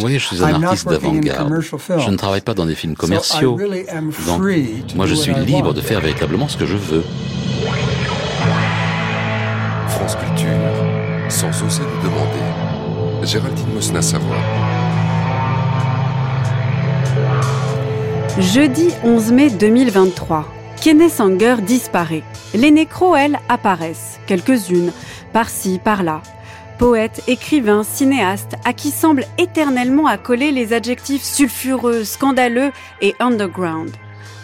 Oui, je suis un artiste d'avant-garde. Je ne travaille pas dans des films commerciaux. Donc, moi, je suis libre de faire véritablement ce que je veux. France Culture, sans oser le demander. Géraldine Mosna Savoie. Jeudi 11 mai 2023. Kenneth Sanger disparaît. Les nécros, elles, apparaissent. Quelques-unes, par-ci, par-là poète, écrivain, cinéaste, à qui semble éternellement accoler les adjectifs sulfureux, scandaleux et underground.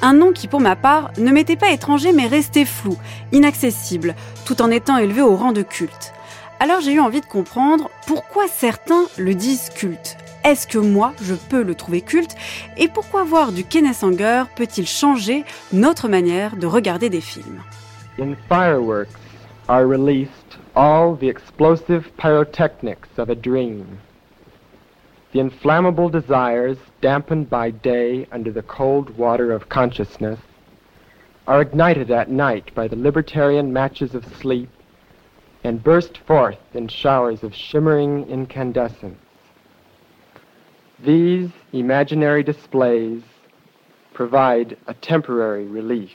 Un nom qui, pour ma part, ne m'était pas étranger mais restait flou, inaccessible, tout en étant élevé au rang de culte. Alors j'ai eu envie de comprendre pourquoi certains le disent culte. Est-ce que moi, je peux le trouver culte? Et pourquoi voir du Kenneth peut-il changer notre manière de regarder des films? All the explosive pyrotechnics of a dream. The inflammable desires, dampened by day under the cold water of consciousness, are ignited at night by the libertarian matches of sleep and burst forth in showers of shimmering incandescence. These imaginary displays provide a temporary relief.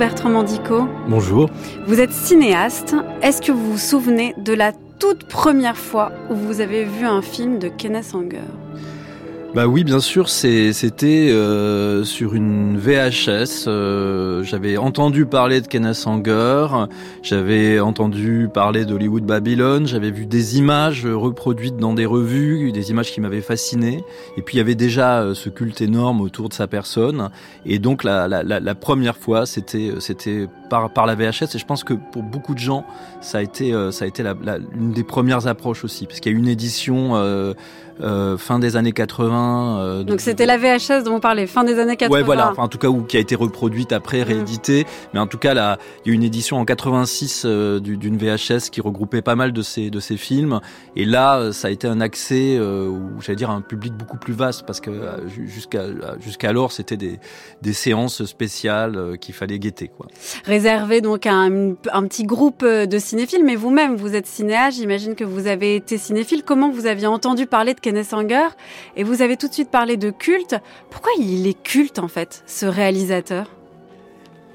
Bertrand Mandico. Bonjour. Vous êtes cinéaste. Est-ce que vous vous souvenez de la toute première fois où vous avez vu un film de Kenneth Anger? Bah oui, bien sûr, c'était euh, sur une VHS. Euh, j'avais entendu parler de Kenneth Sanger, j'avais entendu parler d'Hollywood Babylon, j'avais vu des images reproduites dans des revues, des images qui m'avaient fasciné. Et puis il y avait déjà euh, ce culte énorme autour de sa personne. Et donc la, la, la, première fois, c'était c'était par, par la VHS. Et je pense que pour beaucoup de gens, ça a été ça a été la, une des premières approches aussi, parce qu'il y a une édition euh, fin des années 80. Euh, donc c'était la VHS dont on parlait, fin des années 80. Ouais, voilà, enfin, en tout cas, ou qui a été reproduite après, mmh. rééditée. Mais en tout cas, là, il y a une édition en 86 euh, d'une VHS qui regroupait pas mal de ces, de ces films. Et là, ça a été un accès, ou j'allais dire, un public beaucoup plus vaste, parce que jusqu'à jusqu'alors, c'était des, des séances spéciales qu'il fallait guetter. Quoi. Réservé donc à un, un petit groupe de cinéphiles, mais vous-même, vous êtes cinéaste, j'imagine que vous avez été cinéphile. Comment vous aviez entendu parler de Kenneth Anger et vous avez tout de suite parlé de culte. Pourquoi il est culte en fait, ce réalisateur?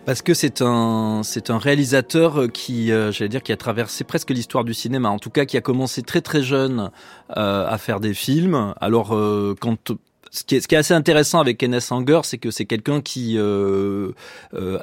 Parce que c'est un c'est un réalisateur qui euh, j'allais dire qui a traversé presque l'histoire du cinéma en tout cas qui a commencé très très jeune euh, à faire des films alors euh, ce qui, est, ce qui est assez intéressant avec Kenneth Anger, c'est que c'est quelqu'un qui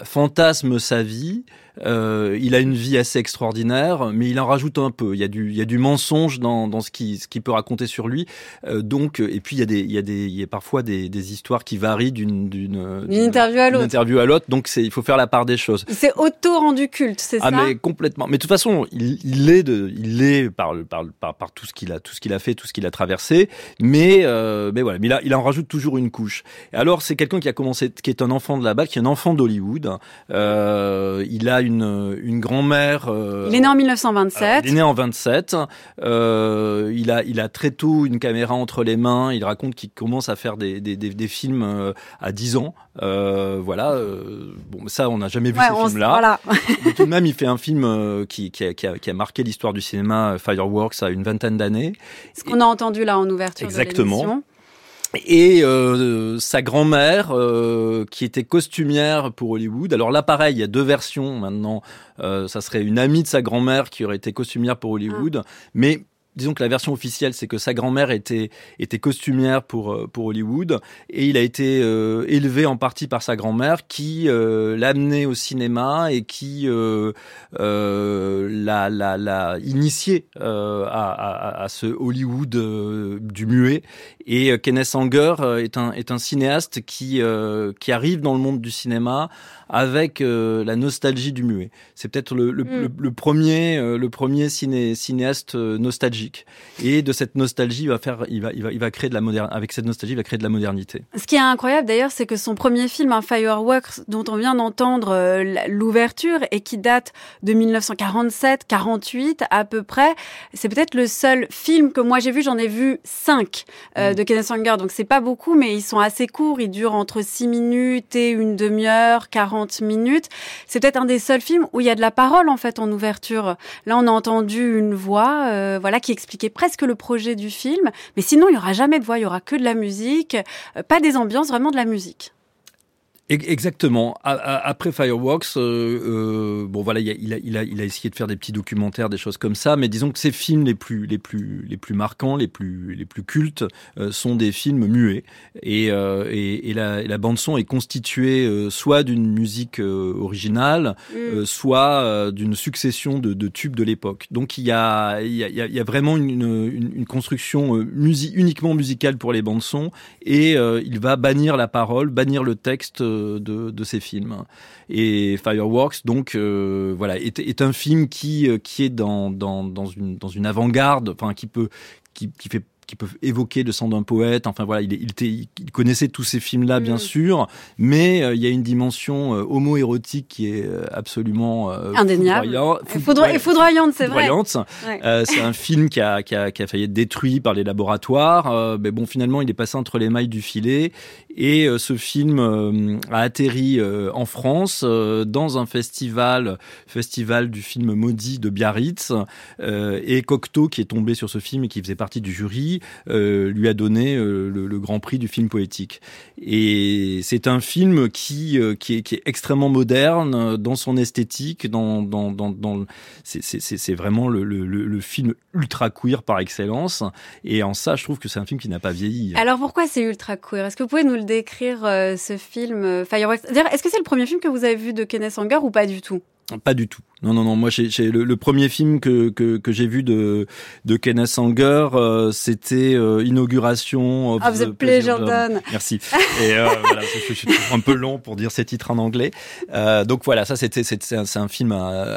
fantasme sa vie, Euh, il a une vie assez extraordinaire, mais il en rajoute un peu. Il y a du, il y a du mensonge dans, dans ce qui, ce qu'il peut raconter sur lui. Euh, donc, et puis il y a des, il y a des, il y a parfois des, des histoires qui varient d'une, d'une, interview à l'autre. interview à l'autre. Donc, c'est, il faut faire la part des choses. C'est auto rendu culte, c'est ah, ça Ah, mais complètement. Mais de toute façon, il, il est de, il est par, par, par, par tout ce qu'il a, tout ce qu'il a fait, tout ce qu'il a traversé. Mais, euh, mais voilà. Mais là, il en rajoute toujours une couche. Et alors, c'est quelqu'un qui a commencé, qui est un enfant de la balle, qui est un enfant d'Hollywood. Euh, il a une, une grand-mère. Euh, il est né en 1927. il est né en 27. Euh, il a, il a très tôt une caméra entre les mains. Il raconte qu'il commence à faire des, des, des, des films euh, à 10 ans. Voilà. bon, ça, on n'a jamais vu ces films-là. Voilà. tout de même, il fait un film qui, qui, a, qui, a, qui a marqué l'histoire du cinéma, Fireworks, à une vingtaine d'années. Ce qu'on a entendu là en ouverture Exactement. de et euh, sa grand-mère, euh, qui était costumière pour Hollywood. Alors là, pareil, il y a deux versions maintenant. Euh, ça serait une amie de sa grand-mère qui aurait été costumière pour Hollywood. Ah. Mais disons que la version officielle, c'est que sa grand-mère était était costumière pour euh, pour Hollywood et il a été élevé en partie par sa grand-mère qui l'a amené au cinéma et qui l'a l'a l'a initié à, à, à, ce Hollywood du muet et Kenneth Anger est un est un cinéaste qui qui arrive dans le monde du cinéma avec la nostalgie du muet. C'est peut-être le, le, mm. le, premier le premier ciné, cinéaste nostalgique et de cette nostalgie, il va faire, il va, il va, il va créer de la modernité. Avec cette nostalgie, il va créer de la modernité. Ce qui est incroyable d'ailleurs, c'est que son premier film, un Fireworks, dont on vient d'entendre euh, l'ouverture et qui date de 1947-48 à peu près, c'est peut-être le seul film que moi j'ai vu. J'en ai vu cinq euh, de Kenneth Anger, donc c'est pas beaucoup, mais ils sont assez courts. Ils durent entre 6 minutes et une demi-heure, 40 minutes. C'est peut-être un des seuls films où il y a de la parole en fait en ouverture. Là, on a entendu une voix, euh, voilà, qui expliquer presque le projet du film. Mais sinon, il y aura jamais de voix, il y aura que de la musique, euh, pas des ambiances, vraiment de la musique. Exactement. Après Fireworks, euh, euh, bon voilà, il a, il, a, il a essayé de faire des petits documentaires, des choses comme ça, mais disons que ses films les plus, les plus, les plus marquants, les plus, les plus cultes, euh, sont des films muets. Et, et, et, la, la, bande son est constituée soit d'une musique originale, mm. soit d'une succession de, de, tubes de l'époque. Donc il y a, il y a, y vraiment une, une, une construction uniquement musicale pour les bandes son, et il va bannir la parole, bannir le texte de, de ces films. Et Fireworks, donc, euh, voilà, est, est, un film qui, euh, qui est dans, dans, dans une, dans une avant-garde, enfin, qui peut, qui, qui fait qui peuvent évoquer le sang d'un poète. Enfin voilà, il, il, il connaissait tous ces films-là, bien mm. sûr, mais euh, il y a une dimension euh, homo-érotique qui est euh, absolument indéniable et, foudroyante, c'est vrai. c'est un film qui a, qui, a, qui a failli être détruit par les laboratoires, mais bon, finalement, il est passé entre les mailles du filet. Et ce film a atterri en France dans un festival, festival du film maudit de Biarritz, et Cocteau qui est tombé sur ce film et qui faisait partie du jury euh, lui a donné euh, le, grand prix du film poétique. Et c'est un film qui, euh, qui, est, qui, est, extrêmement moderne dans son esthétique, dans, dans, dans, dans c'est vraiment le, le, le, film ultra queer par excellence. Et en ça, je trouve que c'est un film qui n'a pas vieilli. Alors pourquoi c'est ultra queer? Est-ce que vous pouvez nous le décrire, ce film? Fireworks Est-ce que c'est le premier film que vous avez vu de Kenneth Anger ou pas du tout? Pas du tout. Non, non, non. Moi, j'ai le, le, premier film que, que, que j'ai vu de, de Kenneth Anger, euh, c'était euh, Inauguration. Of the, Pleasure Done. Merci. Et euh, voilà, je, suis un peu long pour dire ces titres en anglais. Euh, donc voilà, ça c'était c'est un, un, film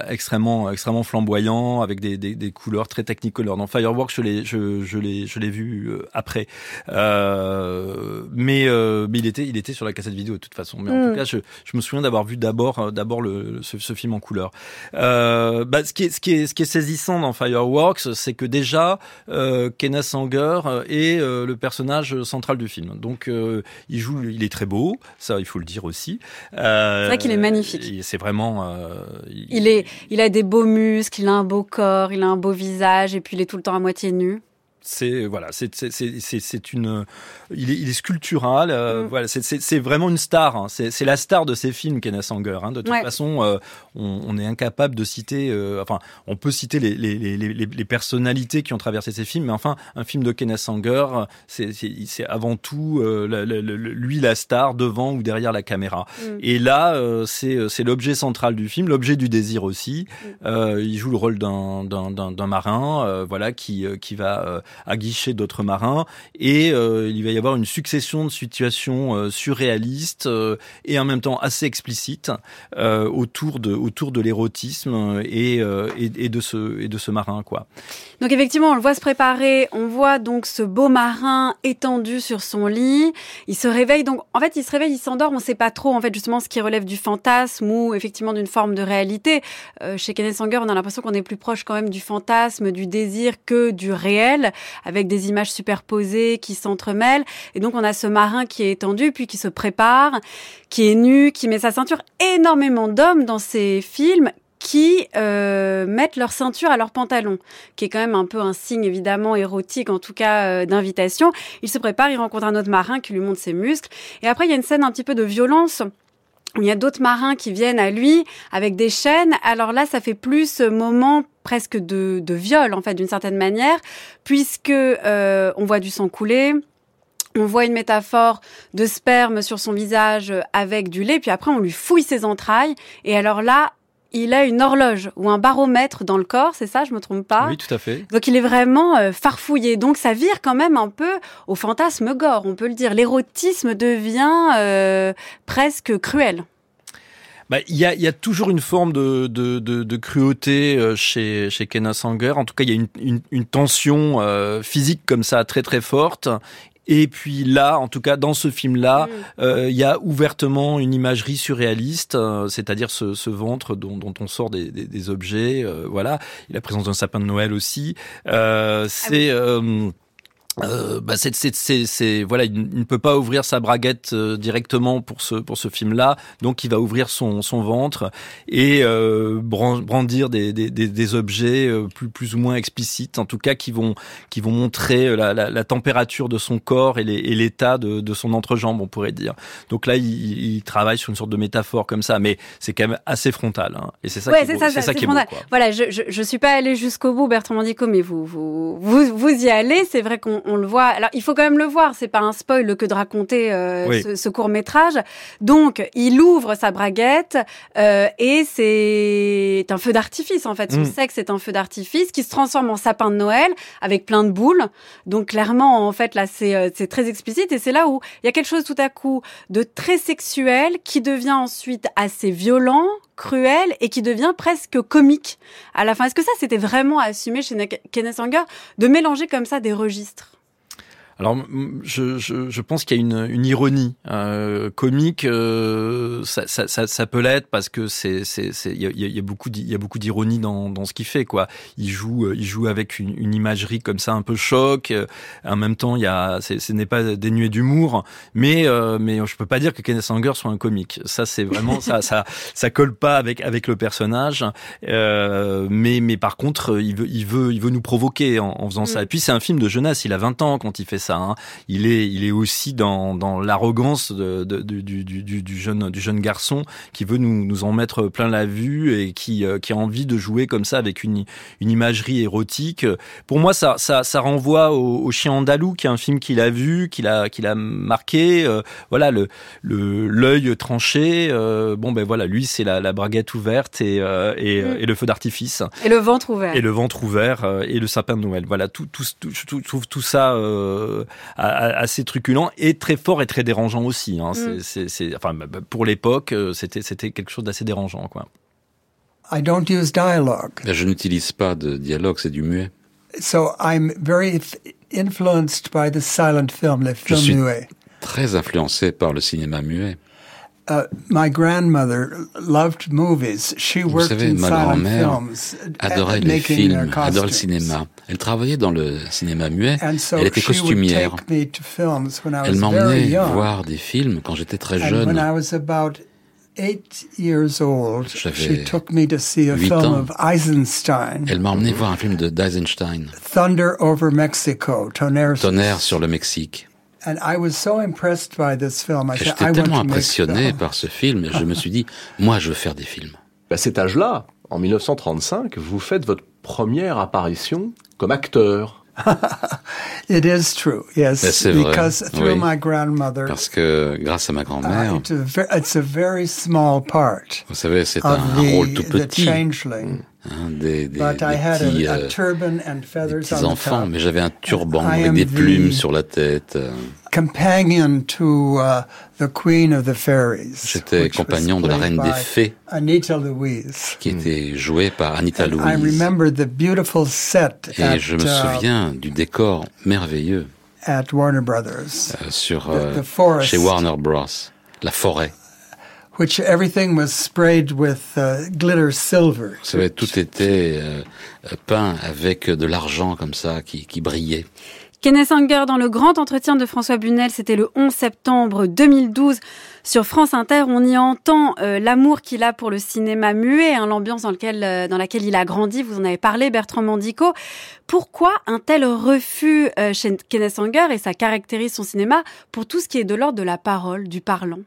extrêmement extrêmement flamboyant avec des, des, des couleurs très technicolor. Dans Fireworks, je l'ai je, je l'ai je l'ai vu après. mais mais il était il était sur la cassette vidéo de toute façon. Mais en mm. tout cas, je, je me souviens d'avoir vu d'abord d'abord le ce, ce film en couleur. Euh, bah, ce, qui est, ce, qui est, ce qui est saisissant dans Fireworks, c'est que déjà, euh, Kenneth Sanger euh, est euh, le personnage central du film. Donc, euh, il joue, il est très beau, ça, il faut le dire aussi. c'est vrai qu'il est magnifique. C'est vraiment. Il... il... est, il a des beaux muscles, il a un beau corps, il a un beau visage, et puis il est tout le temps à moitié nu. C'est voilà, c'est c'est une, il est, il est sculptural. Euh, mm. Voilà, c'est vraiment une star. Hein. C'est la star de ces films, Kenneth Sanger. Hein. De toute façon, euh, on, on, est incapable de citer. Euh, enfin, on peut citer les, les, les, les, personnalités qui ont traversé ces films, mais enfin, un film de Kenneth Sanger, c'est avant tout lui la star devant ou derrière la caméra. Mm. Et là, c'est l'objet central du film, l'objet du désir aussi. Mm. il joue le rôle d'un marin, voilà, qui qui va aguicher d'autres marins. Et euh, il va y avoir une succession de situations euh, surréalistes euh, et en même temps assez explicites autour de autour de l'érotisme et, et, de ce et de ce marin quoi. Donc effectivement, on le voit se préparer, on voit donc ce beau marin étendu sur son lit, il se réveille. Donc en fait, il se réveille, il s'endort, on sait pas trop en fait justement ce qui relève du fantasme ou effectivement d'une forme de réalité. chez Kenneth Sanger, on a l'impression qu'on est plus proche quand même du fantasme, du désir que du réel avec des images superposées qui s'entremêlent. Et donc on a ce marin qui est étendu, puis qui se prépare, qui est nu, qui met sa ceinture. Énormément d'hommes dans ces films qui euh, mettent leur ceinture à leur pantalon, qui est quand même un peu un signe évidemment érotique, en tout cas euh, d'invitation. Il se prépare, il rencontre un autre marin qui lui montre ses muscles. Et après, il y a une scène un petit peu de violence il y a d'autres marins qui viennent à lui avec des chaînes. Alors là, ça fait plus moment presque de, de viol, en fait, d'une certaine manière, puisque euh, on voit du sang couler. On voit une métaphore de sperme sur son visage avec du lait, puis après on lui fouille ses entrailles. Et alors là, il a une horloge ou un baromètre dans le corps, c'est ça, je me trompe pas? Oui, tout à fait. Donc il est vraiment euh, farfouillé. Donc ça vire quand même un peu au fantasme gore, on peut le dire. L'érotisme devient euh, presque cruel. Bah, il y, a, y a toujours une forme de, de, de, de cruauté euh, chez, chez Kenna Sanger. En tout cas, il y a une, une, une tension euh, physique comme ça très très forte. Et puis là, en tout cas dans ce film-là, mm. euh, il y a ouvertement une imagerie surréaliste, c'est-à-dire ce, ce, ventre dont, dont, on sort des, des, des objets. voilà, il y a la présence d'un sapin de Noël aussi. Ah c'est euh, bah c'est, c'est, c'est, voilà, il ne peut pas ouvrir sa braguette euh, directement pour ce pour ce film-là, donc il va ouvrir son, son ventre et euh, brandir des, des, des, objets euh, plus plus ou moins explicites, en tout cas qui vont qui vont montrer la, la, la température de son corps et, les, et l'état de, de son entrejambe, on pourrait dire. Donc là, il, il, travaille sur une sorte de métaphore comme ça, mais c'est quand même assez frontal, hein, et c'est ça qui est, ça, c'est ça qui est beau, Voilà, je, je, je suis pas allé jusqu'au bout, Bertrand Mandico, mais vous vous vous, vous y allez. C'est vrai qu'on on le voit. Alors, il faut quand même le voir. C'est pas un spoil que de raconter euh, ce, court métrage. Donc, il ouvre sa braguette euh, et c'est un feu d'artifice en fait. Son mm. sexe est un feu d'artifice qui se transforme en sapin de Noël avec plein de boules. Donc, clairement, en fait, là, c'est euh, c'est très explicite et c'est là où il y a quelque chose tout à coup de très sexuel qui devient ensuite assez violent, cruel et qui devient presque comique à la fin. Est-ce que ça, c'était vraiment assumé chez Kenneth Anger de mélanger comme ça des registres? Alors, je, je, je pense qu'il y a une, une ironie euh, comique. Euh, ça, ça, ça, ça, peut l'être parce que c'est, c'est, il y a, y a, beaucoup, il y a beaucoup d'ironie dans, dans ce qu'il fait. Quoi, il joue, euh, il joue avec une, une imagerie comme ça, un peu choc. Euh, en même temps, il y a, ce n'est pas dénué d'humour, mais, euh, mais je peux pas dire que Kenneth Anger soit un comique. Ça, c'est vraiment ça, ça, ça colle pas avec avec le personnage. Euh, mais, mais par contre, il veut, il veut, il veut nous provoquer en, en faisant ça. Mm. Et puis, c'est un film de jeunesse. Il a 20 ans quand il fait ça. Hein. Il est, il est aussi dans, dans l'arrogance du, du, du, jeune, du jeune garçon qui veut nous, nous en mettre plein la vue et qui, euh, qui a envie de jouer comme ça avec une, une imagerie érotique. Pour moi, ça, ça, ça renvoie au, Chien andalou, qui est un film qu'il a vu, qu'il a, qu'il a marqué. Euh, voilà, le, le, l'œil tranché. Euh, bon, ben voilà, lui, c'est la, la braguette ouverte et, et, mm. et, le feu d'artifice. Et le ventre ouvert. Et le ventre ouvert et le sapin de Noël. Voilà, tout, tout, tout, je trouve tout ça assez truculent et très fort et très dérangeant aussi. Hein. Mm. C'est, enfin, bah, bah, pour l'époque, euh, c'était, c'était quelque chose d'assez dérangeant, quoi. I don't use dialogue. Je n'utilise pas de dialogue, c'est du muet. So I'm very influenced by the silent film, le film Je suis Très influencé par le cinéma muet. Uh, my grandmother loved movies. She Vous worked savez, in ma grand-mère adorait les films, adorait le cinéma. Elle travaillait dans le cinéma muet. So elle était costumière. Elle m'emmenait voir des films quand j'étais très jeune. a film ans. of Eisenstein. Elle m'a emmené voir un film de d'Eisenstein. Thunder over Mexico, Tonnerre, Tonnerre sur le Mexique. And I was so impressed by this film. I J'étais tellement impressionné par ce film, et je me suis dit, moi, je veux faire des films. À cet âge-là, en 1935, vous faites votre première apparition comme acteur. It is true, yes. C'est vrai. Because through oui. my grandmother, Parce que grâce à ma grand-mère, uh, it's, a very small part. Vous savez, c'est un, the, rôle tout petit. Changeling. Hein, des, des, But des petits, a, a euh, des petits enfants, mais j'avais un turban avec des plumes sur la tête. Euh. Companion to uh, the Queen of the Fairies. J'étais compagnon de la reine des fées. Anita Louise. Qui était jouée par Anita Louise. I remember the beautiful set Et at, je me uh, souviens uh, du décor merveilleux. At Warner Brothers. Euh, sur, the, the chez Warner Bros. La forêt which everything was sprayed with uh, glitter silver. Ça avait tout été euh, peint avec de l'argent comme ça qui, qui brillait. Kenneth Anger dans le grand entretien de François Bunel, c'était le 11 septembre 2012 sur France Inter. On y entend euh, l'amour qu'il a pour le cinéma muet, hein, l'ambiance dans, lequel, euh, dans laquelle il a grandi. Vous en avez parlé, Bertrand Mandico. Pourquoi un tel refus euh, chez Kenneth Anger et ça caractérise son cinéma pour tout ce qui est de l'ordre de la parole, du parlant?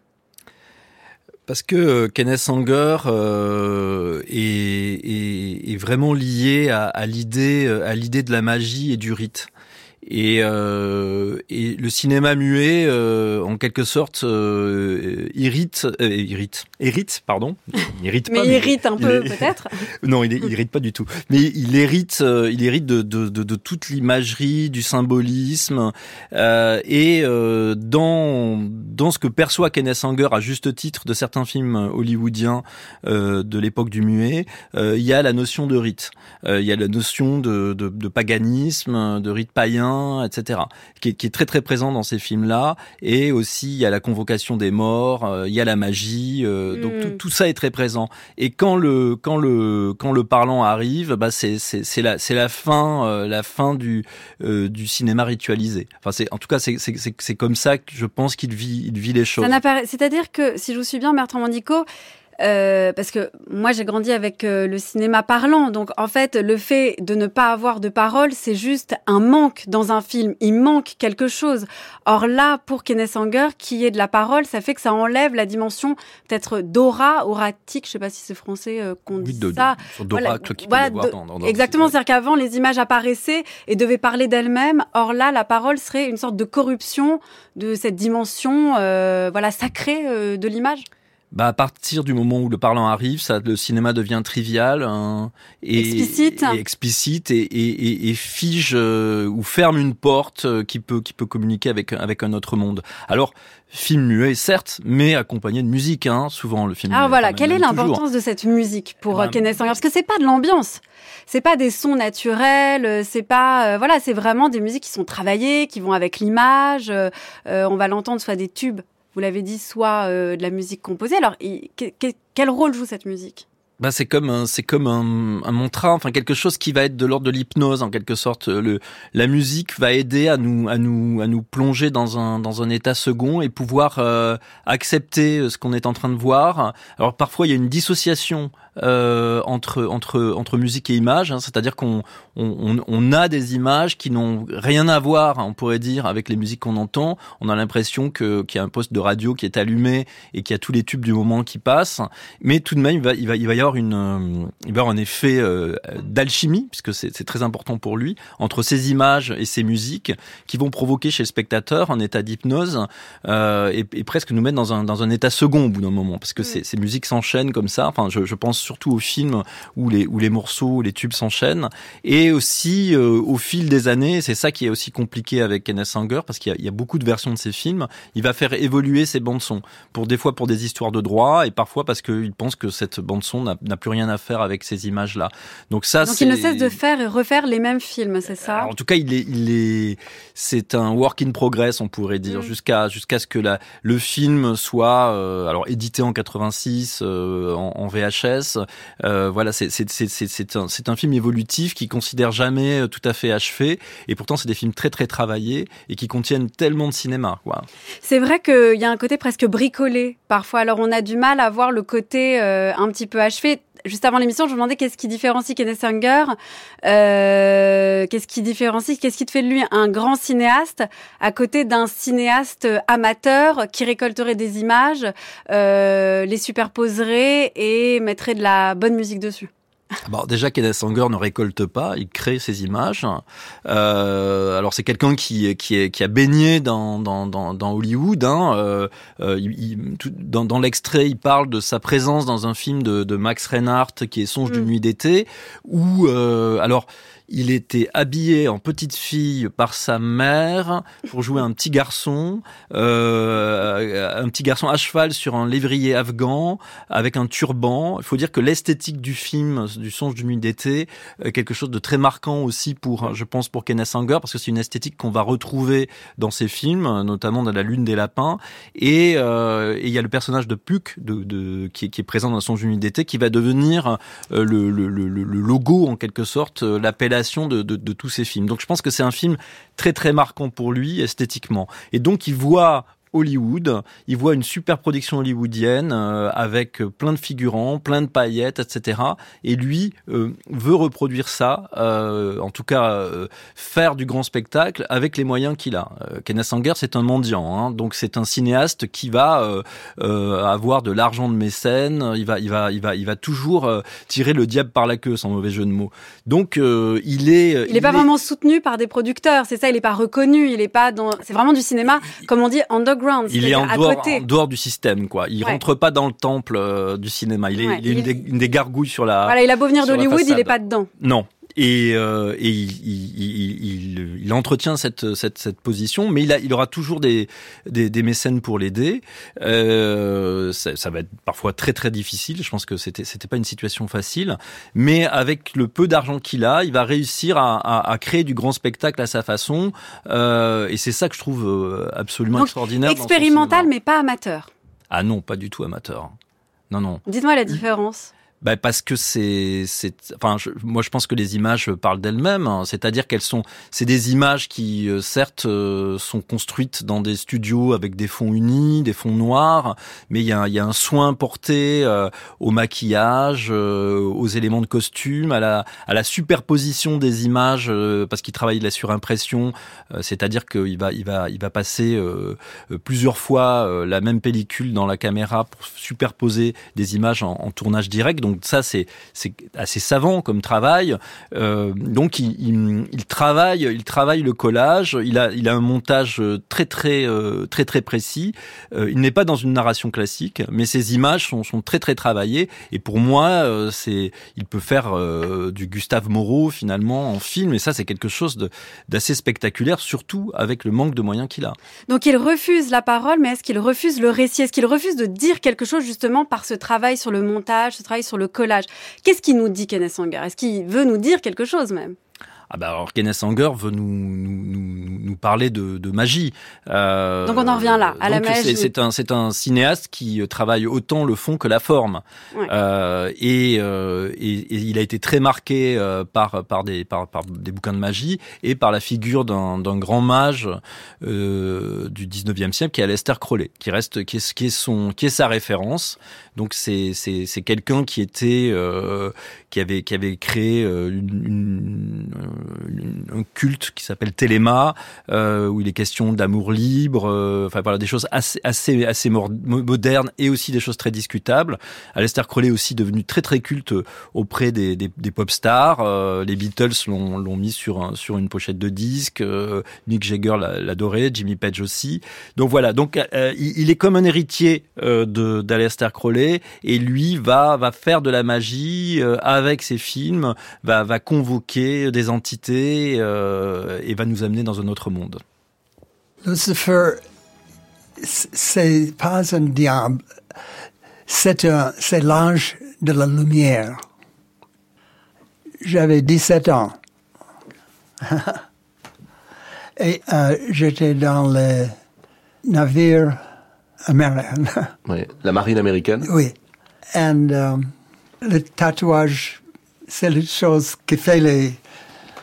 Parce que euh, Kenneth Sanger euh, est, vraiment lié l'idée, à l'idée de la magie et du rite. Et, euh, et, le cinéma muet, euh, en quelque sorte, euh, irrite, euh, irrite, hérite, pardon, irrite mais pas. irrite un peu peut-être. non, il, il, irrite pas du tout. Mais il hérite, euh, il hérite de, de, de, de toute l'imagerie, du symbolisme, euh, et dans dans ce que perçoit Kenneth Sanger à juste titre de certains films hollywoodiens de l'époque du muet, il y a la notion de rite, il y a la notion de, de, de paganisme, de rite païen etc., qui est, très très présent dans ces films-là. Et aussi, il y a la convocation des morts, euh, il y a la magie, euh, donc mm. tout, ça est très présent. Et quand le quand le quand le parlant arrive, bah c'est c'est la c'est la fin euh, la fin du du cinéma ritualisé. Enfin, c'est en tout cas c'est c'est comme ça que je pense qu'il vit il vit les choses. C'est-à-dire que si je vous suis bien, Bertrand Mandico, euh, parce que moi j'ai grandi avec euh, le cinéma parlant, donc en fait le fait de ne pas avoir de parole, c'est juste un manque dans un film. Il manque quelque chose. Or là, pour Kenneth Anger, qui est de la parole, ça fait que ça enlève la dimension peut-être d'aura, auratique. Je sais pas si c'est français euh, qu'on dit ça. D'aura, voilà, dans, exactement. C'est-à-dire qu'avant les images apparaissaient et devaient parler d'elles-mêmes. Or là, la parole serait une sorte de corruption de cette dimension, euh, voilà, sacrée de l'image bah à partir du moment où le parlant arrive, ça, le cinéma devient trivial hein, et explicite, et, explicite et, et, et fige euh, ou ferme une porte euh, qui peut qui peut communiquer avec avec un autre monde. Alors film muet certes, mais accompagné de musique, hein, souvent le film. Alors voilà, quelle est l'importance de cette musique pour bah, Kenneth Anger Parce que c'est pas de l'ambiance, c'est pas des sons naturels, c'est pas voilà, c'est vraiment des musiques qui sont travaillées, qui vont avec l'image. Euh, on va l'entendre soit des tubes vous l'avez dit, soit euh, de la musique composée. Alors, quel rôle joue cette musique? Bah c'est comme c'est comme un, un mantra, enfin quelque chose qui va être de l'ordre de l'hypnose en quelque sorte. Le, la musique va aider à nous, à nous, à nous plonger dans un, dans un état second et pouvoir euh, accepter ce qu'on est en train de voir. Alors parfois il y a une dissociation euh, entre entre entre musique et image, hein, c'est-à-dire qu'on on, on, a des images qui n'ont rien à voir, on pourrait dire, avec les musiques qu'on entend. On a l'impression que qu'il y a un poste de radio qui est allumé et qu'il y a tous les tubes du moment qui passent, mais tout de même il va il va il va y avoir une euh, il va y avoir un effet euh, d'alchimie puisque c'est très important pour lui entre ces images et ces musiques qui vont provoquer chez le spectateur un état d'hypnose euh, et, et, presque nous mettre dans un dans un état second au bout d'un moment parce que ces, ces musiques s'enchaînent comme ça. Enfin, je, je pense surtout aux films où les, où les morceaux, les tubes s'enchaînent. Et aussi, euh, au fil des années, c'est ça qui est aussi compliqué avec Kenneth Sanger, parce qu'il y, y, a beaucoup de versions de ses films, il va faire évoluer ses bandes-sons. Pour des fois pour des histoires de droit, et parfois parce qu'il pense que cette bande-son n'a plus rien à faire avec ces images-là. Donc ça, Donc il ne cesse de faire et refaire les mêmes films, c'est ça? En tout cas, il est, il est, c'est un work in progress, on pourrait dire, mm. jusqu'à jusqu'à ce que la, le film soit euh, alors édité en 86 euh, en, en, VHS. Euh, voilà, c'est un film évolutif qui considère jamais tout à fait achevé et pourtant c'est des films très très travaillés et qui contiennent tellement de cinéma. C'est vrai qu'il y a un côté presque bricolé parfois. Alors on a du mal à voir le côté euh, un petit peu achevé juste avant l'émission, je me demandais qu'est-ce qui différencie Kenneth Sanger, euh, qu'est-ce qui différencie, qu'est-ce qui te fait de lui un grand cinéaste à côté d'un cinéaste amateur qui récolterait des images, euh, les superposerait et mettrait de la bonne musique dessus? Bon, déjà, Kenneth Sanger ne récolte pas, il crée ses images. Euh, alors, c'est quelqu'un qui, qui, qui a baigné dans, dans, dans, dans Hollywood. Hein. Euh, euh il, dans, dans l'extrait, il parle de sa présence dans un film de, de Max Reinhardt qui est Songe d'une mm. nuit d'été, où, euh, alors, il était habillé en petite fille par sa mère pour jouer un petit garçon, euh, un petit garçon à cheval sur un lévrier afghan avec un turban. Il faut dire que l'esthétique du film, du songe d'une nuit d'été, quelque chose de très marquant aussi pour, je pense, pour Kenneth Anger parce que c'est une esthétique qu'on va retrouver dans ses films, notamment dans La Lune des lapins. Et, euh, il y a le personnage de Puck qui, est présent dans songe d'une nuit d'été, qui va devenir euh, le, le, le, le, logo en quelque sorte, euh, de, tous ces films. Donc je pense que c'est un film très très marquant pour lui esthétiquement. Et donc il voit Hollywood. Il voit une super production hollywoodienne euh, avec plein de figurants, plein de paillettes, etc. Et lui euh, veut reproduire ça, euh, en tout cas faire du grand spectacle avec les moyens qu'il a. Kenneth Sanger, c'est un mendiant, hein, donc c'est un cinéaste qui va avoir de l'argent de mécène. Il va, il va, il va, il va toujours tirer le diable par la queue, sans mauvais jeu de mots. Donc il est. Il n'est pas vraiment soutenu par des producteurs, c'est ça. Il n'est pas reconnu. Il est pas dans. C'est vraiment du cinéma, comme on dit, underground il est en dehors, du système, quoi. Il rentre pas dans le temple euh, du cinéma. Il est, une, des, gargouilles sur la. Voilà, il a beau venir d'Hollywood, il est pas dedans. Non, et, euh, et il, il, il, entretient cette, cette, cette, position, mais il, a, il aura toujours des, des, des mécènes pour l'aider. Euh, ça, ça, va être parfois très très difficile. Je pense que c'était c'était pas une situation facile, mais avec le peu d'argent qu'il a, il va réussir à, à, à, créer du grand spectacle à sa façon. Euh, et c'est ça que je trouve absolument extraordinaire. Expérimental, mais pas amateur. Ah non, pas du tout amateur. Non, non. Dites-moi la différence bah parce que c'est, c'est, enfin, moi je pense que les images parlent d'elles-mêmes. Hein. C'est-à-dire qu'elles sont, c'est des images qui, euh, certes, euh, sont construites dans des studios avec des fonds unis, des fonds noirs, mais il y a, y a un soin porté euh, au maquillage, aux éléments de costume, à la, à la superposition des images, parce qu'il travaille la surimpression. c'est-à-dire qu'il va, il va, il va passer plusieurs fois la même pellicule dans la caméra pour superposer des images en, tournage direct ça c'est assez savant comme travail. Euh, donc il, il, travaille il travaille le collage. Il a il a un montage très très euh, très très précis. Euh, il n'est pas dans une narration classique, mais ses images sont, sont très très travaillées. Et pour moi c'est il peut faire du Gustave Moreau finalement en film. Et ça c'est quelque chose d'assez spectaculaire, surtout avec le manque de moyens qu'il a. Donc il refuse la parole, mais est-ce qu'il refuse le récit? Est-ce qu'il refuse de dire quelque chose justement par ce travail sur le montage, ce travail sur le collage. Qu'est-ce qu'il nous dit, Kenneth Sanger? Est-ce qu'il veut nous dire quelque chose même? Ah bah alors Kenneth Sanger veut nous, nous, nous, parler de, de magie. Euh, donc on en revient là, à la magie. C'est un, c'est un cinéaste qui travaille autant le fond que la forme. Euh, et, euh, et, et, il a été très marqué euh, par, par, des, par, par des bouquins de magie et par la figure d'un grand mage euh, du 19e siècle qui est Aleister Crowley, qui reste, qui est, qui est, son, qui est sa référence. Donc c'est, c'est, quelqu'un qui était, euh, qui avait, qui avait créé une, une un culte qui s'appelle Téléma, euh, où il est question d'amour libre, euh, voilà des choses assez assez assez modernes et aussi des choses très discutables. Aleister Crowley aussi devenu très très culte auprès des, des, pop stars. Euh, les Beatles l'ont mis sur un, sur une pochette de disque. Euh, Mick Jagger l'adorait, Jimmy Page aussi. Donc voilà, donc il, il, est comme un héritier de d'Aleister Crowley et lui va va faire de la magie avec ses films, va va convoquer des entités euh, et va nous amener dans un autre monde. Lucifer, c'est pas un diable, c'est l'ange de la lumière. J'avais 17 ans. Et euh, j'étais dans le navire américain. Oui, la marine américaine. Oui. Et um, le tatouage, c'est la chose qui fait les,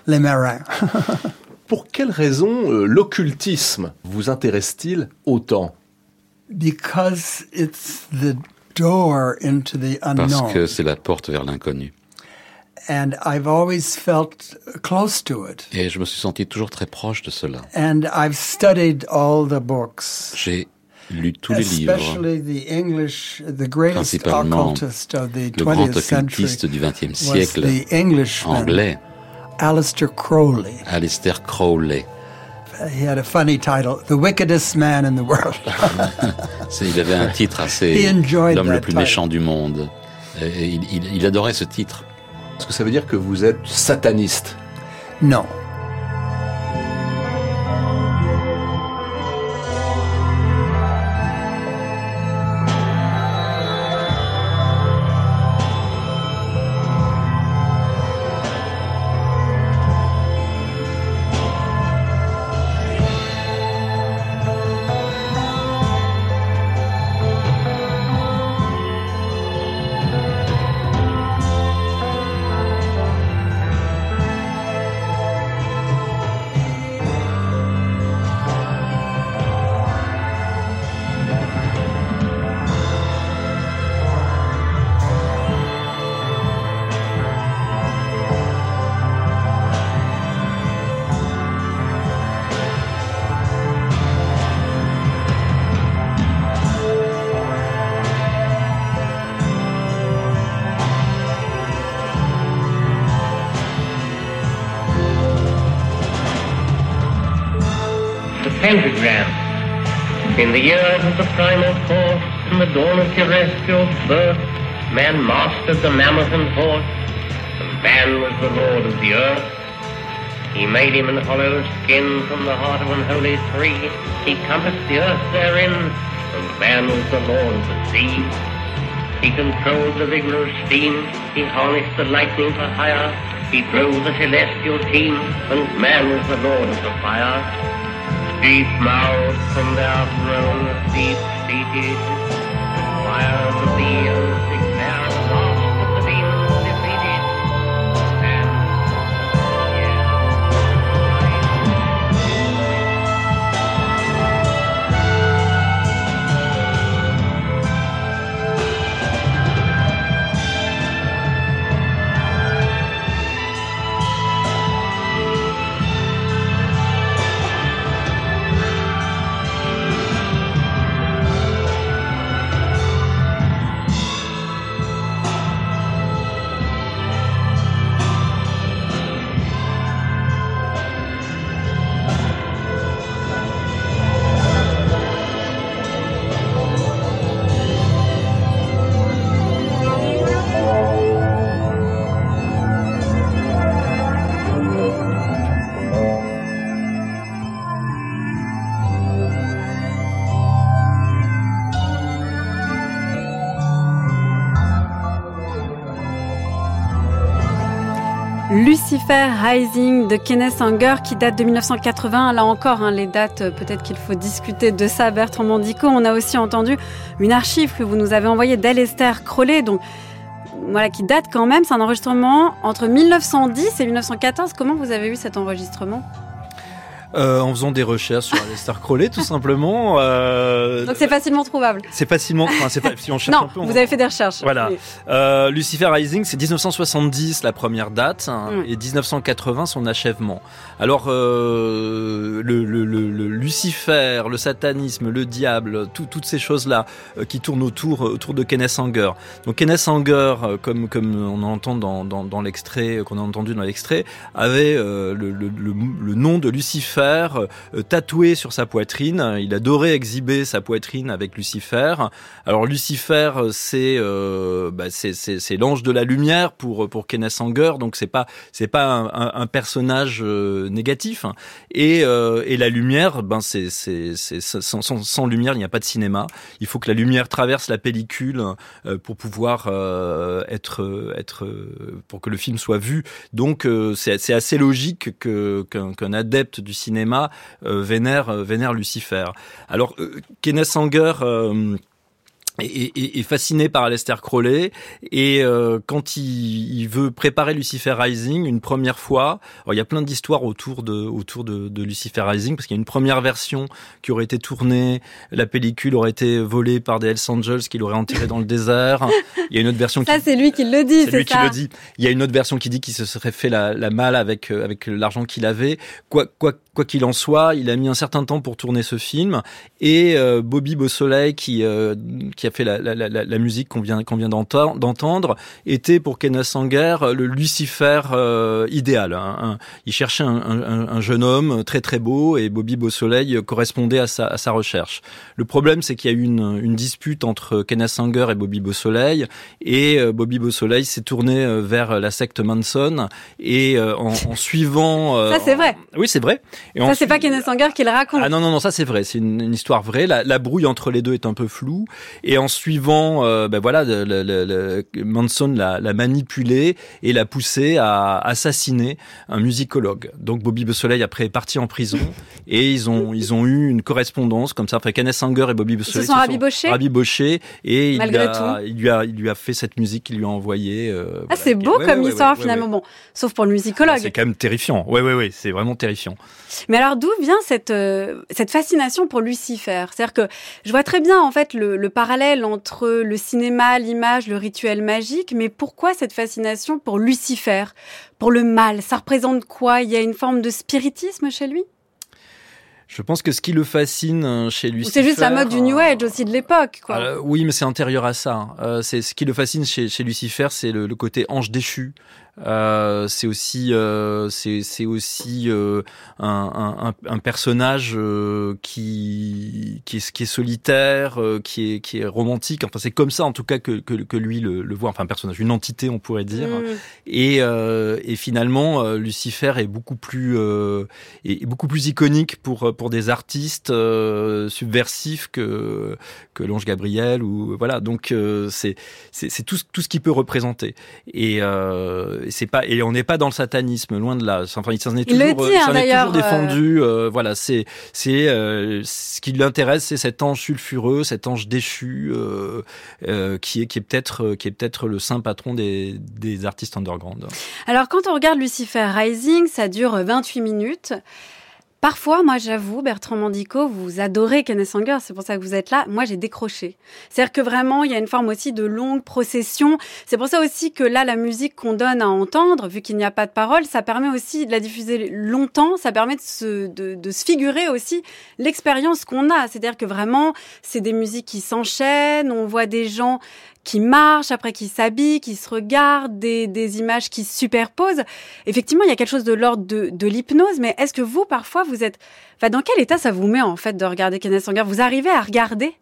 les marins. Pour quelle raison euh, l'occultisme vous intéresse-t-il autant? Because it's the door into the unknown. Parce que c'est la porte vers l'inconnu. And I've always felt close to it. Et je me suis senti toujours très proche de cela. And I've studied all the books. J'ai lu tous les livres, the English, the principalement le grand occultiste du XXe siècle, anglais, Aleister Crowley. Aleister Crowley. He had a funny title, The Wickedest Man in the World. il avait un titre assez l'homme le plus méchant du monde. Et il, il, il adorait ce titre. Est-ce que ça veut dire que vous êtes sataniste? Non. The years of the primal force, in the dawn of terrestrial birth, man mastered the mammoth and horse, and man was the lord of the earth. He made him an hollow skin from the heart of an holy tree. He compassed the earth therein, and man was the lord of the sea. He controlled the vigor of steam. He harnessed the lightning for hire. He drove the celestial team, and man was the lord of the fire deep mouths and from the deep seated, wild fields Lucifer Rising de Kenneth Anger qui date de 1980. Là encore, hein, les dates, euh, peut-être qu'il faut discuter de ça, Bertrand Mandico. On a aussi entendu une archive que vous nous avez envoyée d'Alester Crowley, donc voilà, qui date quand même. C'est un enregistrement entre 1910 et 1914. Comment vous avez eu cet enregistrement? Euh, en faisant des recherches sur Aleister Crowley, tout simplement. Euh, Donc c'est facilement trouvable. C'est facilement, enfin, c'est si on cherche un peu. vous avez fait des recherches. Voilà. Euh, Lucifer Rising, c'est 1970 la première date hein, et 1980 son achèvement. Alors euh, le, le, le, Lucifer, le satanisme, le diable, toutes ces choses-là euh, qui tournent autour autour de Kenneth Anger. Donc Kenneth Anger, euh, comme comme on entend dans, dans, dans l'extrait qu'on a entendu dans l'extrait, avait le, le, le nom de Lucifer Lucifer tatoué sur sa poitrine. Il adorait exhiber sa poitrine avec Lucifer. Alors Lucifer, c'est bah, c'est l'ange de la lumière pour pour Kenneth Anger, donc c'est pas c'est pas un, personnage négatif. Et, et la lumière, ben c'est c'est sans, sans, sans, lumière il n'y a pas de cinéma. Il faut que la lumière traverse la pellicule pour pouvoir être être pour que le film soit vu. Donc c'est assez logique que qu'un adepte du cinéma vénère vénère Lucifer. Alors Kenneth Anger est, est, fasciné par Aleister Crowley et euh, quand il, il, veut préparer Lucifer Rising une première fois, alors il y a plein d'histoires autour de autour de, de, Lucifer Rising parce qu'il y a une première version qui aurait été tournée, la pellicule aurait été volée par des Hells Angels qui l'auraient enterré dans le désert. Il y a une autre version. Ça c'est lui qui le dit, c'est lui qui le dit. Il y a une autre version qui dit qu'il se serait fait la, la malle avec euh, avec l'argent qu'il avait. Quoi quoi quoi qu'il en soit, il a mis un certain temps pour tourner ce film et euh, Bobby Beausoleil qui euh, qui a fait la, la, la, la musique qu'on vient qu'on vient d'entendre était pour Kenneth Sanger le Lucifer euh, idéal. Hein. il cherchait un, un, un, jeune homme très très beau et Bobby Beausoleil correspondait à sa, à sa recherche. Le problème c'est qu'il y a eu une, une, dispute entre Kenneth Sanger et Bobby Beausoleil et Bobby Beausoleil s'est tourné vers la secte Manson et en, en, suivant. Ça c'est vrai. Oui c'est vrai ça, c'est pas Kenneth Sanger qui le raconte. Ah non, non, non, ça c'est vrai. C'est une, une, histoire vraie. La, la, brouille entre les deux est un peu floue. Et en suivant, euh, ben voilà, le, le, le, Manson l'a, l'a manipulé et l'a poussé à assassiner un musicologue. Donc Bobby Beausoleil après est parti en prison et ils ont ils ont eu une correspondance comme ça. Enfin, Kenneth Sanger et Bobby Beausoleil ils se sont rabibochés. Rabibochés et Malgré il, a, il lui a il lui a fait cette musique qu'il lui a envoyée. Euh, ah, voilà, c'est beau comme histoire finalement. Bon, sauf pour le musicologue. Ah, c'est quand même terrifiant. Ouais, ouais, ouais. C'est vraiment terrifiant. Mais alors d'où vient cette euh, cette fascination pour Lucifer? C'est-à-dire que je vois très bien en fait le, le parallèle entre le cinéma, l'image, le rituel magique, mais pourquoi cette fascination pour Lucifer, pour le mal Ça représente quoi? Il y a une forme de spiritisme chez lui? Je pense que ce qui le fascine euh, chez lui, c'est juste la mode du New Age aussi de l'époque. Quoi. Euh, oui, mais c'est antérieur à ça. Euh, c'est ce qui le fascine chez, chez Lucifer, c'est le, le, côté ange déchu, euh, c'est aussi euh, c'est aussi euh, un, un, un, personnage euh, qui qui est, qui est solitaire, euh, qui est qui est romantique. Enfin, c'est comme ça en tout cas que que, que lui le, le, voit. Enfin, un personnage, une entité, on pourrait dire. Mm. Et et finalement, Lucifer est beaucoup plus est beaucoup plus iconique pour pour des artistes subversifs que que l'ange Gabriel ou voilà. Donc c'est c'est tout tout ce qu'il peut représenter. Et c'est pas et on n'est pas dans le satanisme, loin de là. Enfin, il s'en est toujours, dit, hein, est toujours défendu. Euh, voilà, c'est c'est euh, ce qui l'intéresse, c'est cet ange sulfureux, cet ange déchu, euh, euh qui est qui est peut-être qui est peut-être le saint patron des des artistes underground. Alors, quand on regarde Lucifer Rising, ça dure 28 minutes. Parfois, moi, j'avoue, Bertrand Mandico, vous adorez Kenneth Sanger, c'est pour ça que vous êtes là. Moi, j'ai décroché. C'est-à-dire que vraiment, il y a une forme aussi de longue procession. C'est pour ça aussi que là, la musique qu'on donne à entendre, vu qu'il n'y a pas de parole, ça permet aussi de la diffuser longtemps. Ça permet de se, de, de se figurer aussi l'expérience qu'on a. C'est-à-dire que vraiment, c'est des musiques qui s'enchaînent. On voit des gens qui marchent, après qui s'habillent, qui se regardent, des, des, images qui se superposent. Effectivement, il y a quelque chose de l'ordre de, de l'hypnose, mais est-ce que vous, parfois, vous êtes... Enfin, dans quel état ça vous met, en fait, de regarder Kenneth Sanger Vous arrivez à regarder?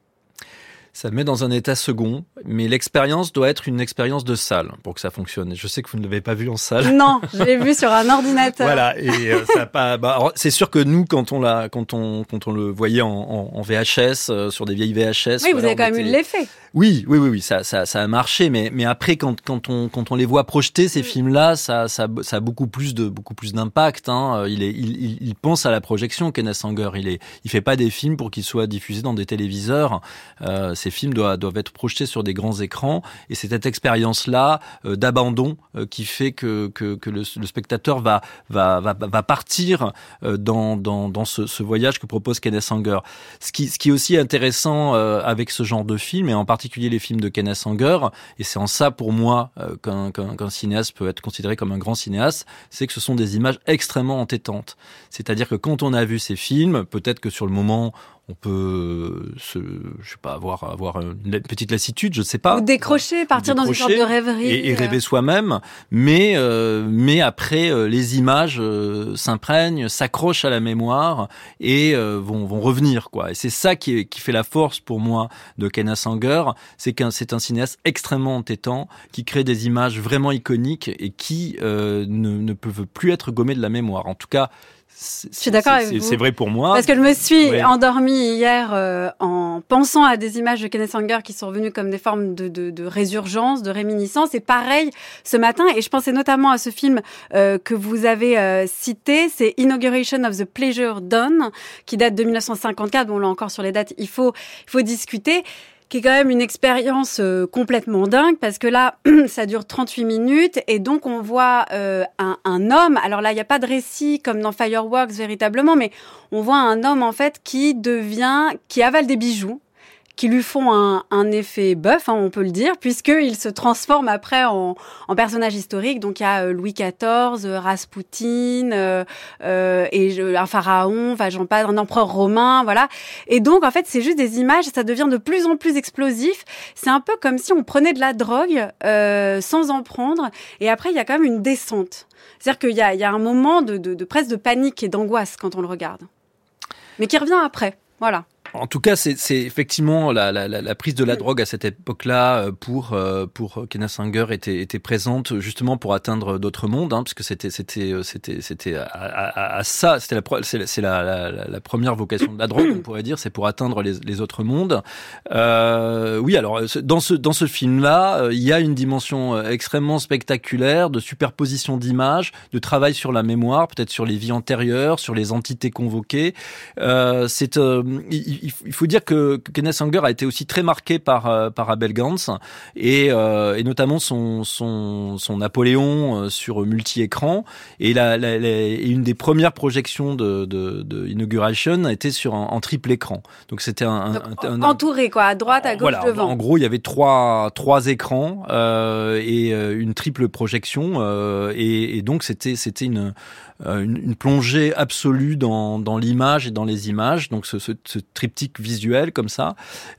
Ça met dans un état second, mais l'expérience doit être une expérience de salle pour que ça fonctionne. Je sais que vous ne l'avez pas vu en salle. Non, je l'ai vu sur un ordinateur. Voilà, et euh, ça pas. Bah, c'est sûr que nous, quand on l'a, quand on, quand on le voyait en, en, VHS euh, sur des vieilles VHS. Oui, vous avez quand même eu l'effet. Oui, oui, oui, oui, ça, ça, ça a marché, mais, mais après, quand, quand on, quand on les voit projeter ces mm. films-là, ça, ça, ça a beaucoup plus de, beaucoup plus d'impact. Hein. Il est, il, il, pense à la projection, Kenneth Sanger. Il est, il fait pas des films pour qu'ils soient diffusés dans des téléviseurs. Euh, ces films doivent, doivent être projetés sur des grands écrans, et c'est cette expérience-là euh, d'abandon euh, qui fait que, que, que le, le, spectateur va, va, va, va partir euh, dans, dans, dans ce, ce, voyage que propose Kenneth Sanger. Ce qui, ce qui est aussi intéressant euh, avec ce genre de film, et en particulier particulier les films de Kenneth Anger, et c'est en ça pour moi euh, qu'un qu cinéaste peut être considéré comme un grand cinéaste, c'est que ce sont des images extrêmement entêtantes. C'est-à-dire que quand on a vu ces films, peut-être que sur le moment on peut se, je sais pas, avoir avoir une petite lassitude, je sais pas. Ou décrocher, partir dans une sorte de rêverie. Et, rêver soi-même, mais mais après les images s'imprègnent, s'accrochent à la mémoire et vont vont revenir quoi. Et c'est ça qui, qui fait la force pour moi de Ken Sanger, c'est qu'un c'est un cinéaste extrêmement entêtant qui crée des images vraiment iconiques et qui ne, ne peuvent plus être gommées de la mémoire. En tout cas, je suis d'accord avec vous. C'est vrai pour moi. Parce que je me suis endormie hier euh, en pensant à des images de Kenneth Sanger qui sont revenues comme des formes de, de, de résurgence, de réminiscence. Et pareil ce matin. Et je pensais notamment à ce film euh, que vous avez euh, cité, c'est Inauguration of the Pleasure Done, qui date de 1954. Bon, là encore sur les dates, il faut, il faut discuter qui est quand même une expérience euh, complètement dingue parce que là, ça dure 38 minutes et donc on voit euh, un, homme. Alors là, il n'y a pas de récit comme dans Fireworks véritablement, mais on voit un homme en fait qui devient, qui avale des bijoux qui lui font un, un effet bœuf, hein, on peut le dire, puisqu'il se transforme après en, en, personnage historique. Donc il y a euh, Louis XIV, euh, Raspoutine, euh, euh, et un pharaon, enfin j'en parle, un empereur romain, voilà. Et donc en fait c'est juste des images, ça devient de plus en plus explosif. C'est un peu comme si on prenait de la drogue euh, sans en prendre, et après il y a quand même une descente. C'est-à-dire qu'il y a, il y a un moment de, de, de presque de panique et d'angoisse quand on le regarde, mais qui revient après. Voilà. En tout cas, c'est effectivement la, la, la, prise de la drogue à cette époque-là euh, pour euh, pour Kenneth Sanger était, était présente justement pour atteindre d'autres mondes, hein, parce que c'était c'était euh, c'était c'était à, à, à, ça, c'était la c'est la, la, première vocation de la drogue, on pourrait dire, c'est pour atteindre les, les autres mondes. Euh, oui, alors dans ce dans ce film-là, il y a une dimension extrêmement spectaculaire de superposition d'images, de travail sur la mémoire, peut-être sur les vies antérieures, sur les entités convoquées. Euh, c'est il, faut dire que, Kenneth Sanger a été aussi très marqué par euh, par Abel Gance et, euh, et notamment son son, son Napoléon euh, sur multi-écran et la, la, une des premières projections de, de, de Inauguration a été sur un, en triple écran. Donc c'était un, un, entouré quoi, à droite, à gauche, voilà, devant. En gros, il y avait trois trois écrans euh, et une triple projection et, et donc c'était c'était une euh, une, une, plongée absolue dans, dans l'image et dans les images, donc ce, ce, ce triptyque visuel comme ça.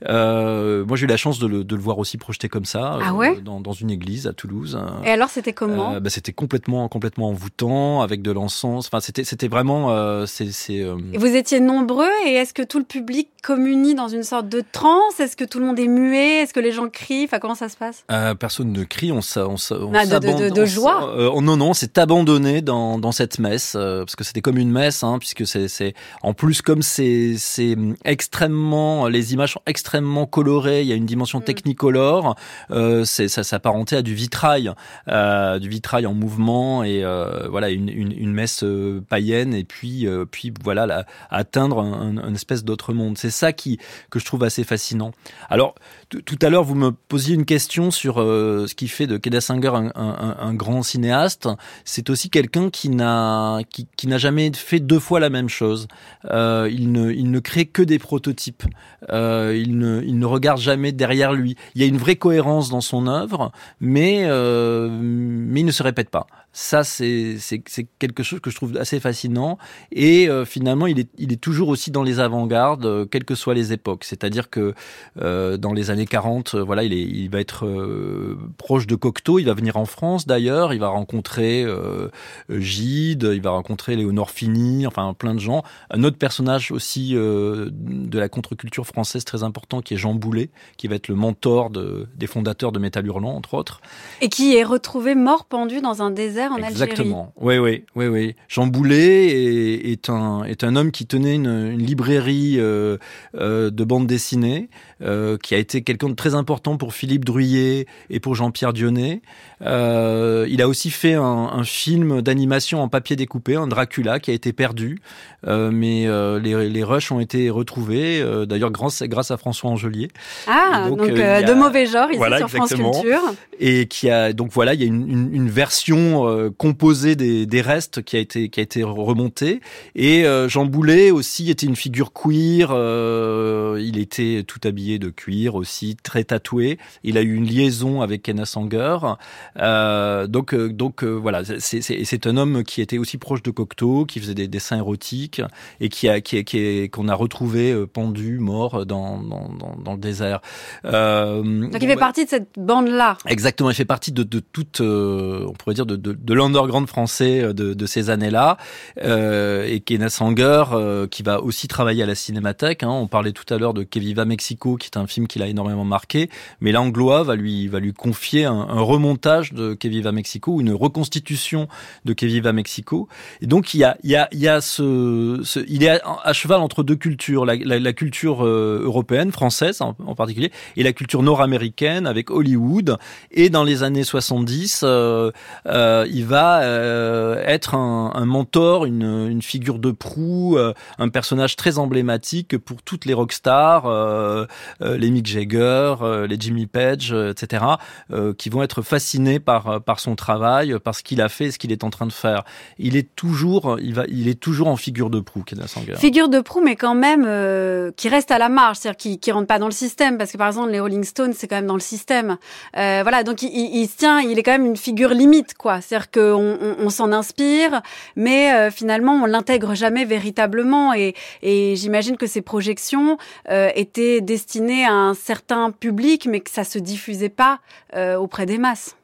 Euh, moi, j'ai eu la chance de le, de le, voir aussi projeté comme ça, ah ouais? euh, dans, dans, une église à Toulouse. Et alors, c'était comment? Euh, bah, C'était complètement, complètement envoûtant, avec de l'encens. Enfin, c'était, c'était vraiment. Euh, c'est, c'est, Vous étiez nombreux, et est-ce que tout le public communie dans une sorte de transe? Est-ce que tout le monde est muet? Est-ce que les gens crient? Enfin, comment ça se passe? Personne ne crie, on, on, on, ah, de, de, de, joie. non, non, c'est abandonné dans, dans cette messe, euh, parce que c'était comme une messe, hein, puisque c'est, en plus comme c'est, c'est extrêmement, les images sont extrêmement colorées, il y a une dimension mm. technicolore, euh, c'est ça s'apparentait à du vitrail, euh, du vitrail en mouvement et voilà une, une, une, messe païenne et puis puis voilà la, atteindre un, un espèce d'autre monde. C'est ça qui que je trouve assez fascinant. Alors tout à l'heure, vous me posiez une question sur euh, ce qui fait de Keda Singer un, grand cinéaste. C'est aussi quelqu'un qui n'a qui, n'a jamais fait deux fois la même chose. Euh, il ne il ne crée que des prototypes. Euh, il ne il ne regarde jamais derrière lui. Il y a une vraie cohérence dans son œuvre, mais mais il ne se répète pas. Ça, c'est quelque chose que je trouve assez fascinant. Et euh, finalement, il est, toujours aussi dans les avant-gardes, euh, quelles que soient les époques. C'est-à-dire que euh, dans les années 40, euh, voilà, il, va être proche de Cocteau. Il va venir en France d'ailleurs. Il va rencontrer Gide. Il va rencontrer Léonore Fini. Enfin, plein de gens. Un autre personnage aussi de la contre-culture française très important, qui est Jean Boulet, qui va être le mentor de, des fondateurs de Métal Hurlant, entre autres. Et qui est retrouvé mort pendu dans un désert en Exactement. Oui, oui, oui, oui. Jean Boulet est, est, un est un homme qui tenait une, une librairie euh, euh, de bande dessinée, euh, qui a été quelqu'un de très important pour Philippe Druillet et pour Jean-Pierre Dionnet. Il a aussi fait un, un film d'animation en papier découpé, un Dracula, qui a été perdu, mais les, les rushs ont été retrouvés, d'ailleurs grâce, grâce à François Angelier. Ah, donc, donc de mauvais genre ici voilà, sur France Culture. Et qui a donc voilà, il y a une, une, une version euh, composé des, des, restes qui a été qui a été remonté. Et euh, Jean Boulet aussi était une figure queer. Euh, il était tout habillé de cuir aussi, très tatoué. Il a eu une liaison avec Kenneth Sanger. donc donc voilà, c'est un homme qui était aussi proche de Cocteau, qui faisait des dessins érotiques et qui a qui qui qu'on a retrouvé pendu mort dans dans, dans, dans le désert. donc il fait partie de cette bande là. Exactement, il fait partie de, de toute on pourrait dire de, de, de l'underground français euh, de, de ces années-là, euh, et Kenneth Sanger euh, qui va aussi travailler à la Cinémathèque. Hein. On parlait tout à l'heure de Que Viva Mexico, qui est un film qui l'a énormément marqué, mais l'Anglois va lui va lui confier un, un remontage de Que Viva Mexico, une reconstitution de Que Viva Mexico. Et donc il y a il y a il y a ce, ce il est à, cheval entre deux cultures, la, la, la culture euh, européenne, française en, en, particulier, et la culture nord-américaine avec Hollywood. Et dans les années 70, euh, euh, il va euh, être un, mentor, une, figure de proue, euh, un personnage très emblématique pour toutes les rockstars, euh, les Mick Jagger, les Jimmy Page, etc., qui vont être fascinés par par son travail, par ce qu'il a fait, ce qu'il est en train de faire. Il est toujours, il va, il est toujours en figure de proue, Kenneth Sanger. Figure de proue, mais quand même qui reste à la marge, c'est-à-dire qui qui rentre pas dans le système, parce que par exemple les Rolling Stones, c'est quand même dans le système. voilà, donc il, tient, il est quand même une figure limite, quoi. C'est-à-dire qu'on on, s'en inspire, mais euh, finalement on l'intègre jamais véritablement. Et, et j'imagine que ces projections euh, étaient destinées à un certain public, mais que ça se diffusait pas euh, auprès des masses.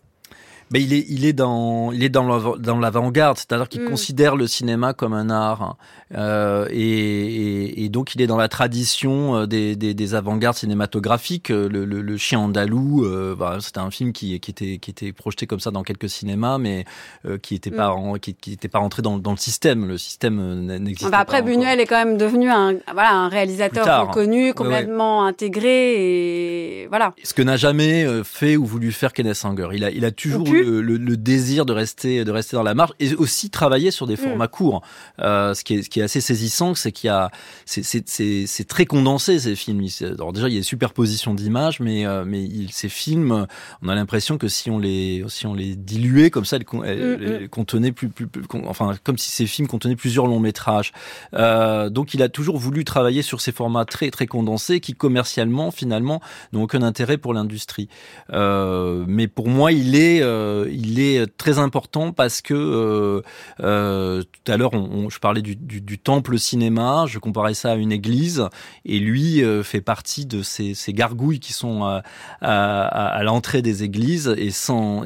Mais il est, il est dans, il est dans l'avant-garde, c'est-à-dire qu'il mm. considère le cinéma comme un art. Euh, et, et, donc il est dans la tradition euh, des, des, des avant-gardes cinématographiques. Euh, le, le, le chien andalou, euh, bah, c'était un film qui, qui, était, qui était projeté comme ça dans quelques cinémas, mais euh, qui n'était pas, mm. qui, qui était pas rentré dans, dans le système. Le système n'existait bah pas. Après, Buñuel est quand même devenu un, voilà, un réalisateur reconnu, complètement intégré, et voilà. Ce que n'a jamais fait ou voulu faire Kenneth Anger. Il a, il a toujours le, le, le, désir de rester, de rester dans la marge et aussi travailler sur des mm. formats courts. Euh, ce qui est, ce qui est assez saisissant, c'est qu'il y a, c'est très condensé ces films. Alors déjà, il y a une superposition d'images, mais euh, mais il, ces films, on a l'impression que si on les si on les diluait comme ça, elles, contenaient plus, plus, enfin comme si ces films contenaient plusieurs longs métrages. Euh, donc il a toujours voulu travailler sur ces formats très très condensés qui commercialement finalement n'ont aucun intérêt pour l'industrie. Euh, mais pour moi, il est euh, il est très important parce que euh, euh, tout à l'heure, je parlais du, temple cinéma, je comparais ça à une église, et lui euh, fait partie de ces, gargouilles qui sont à, l'entrée des églises, et sans,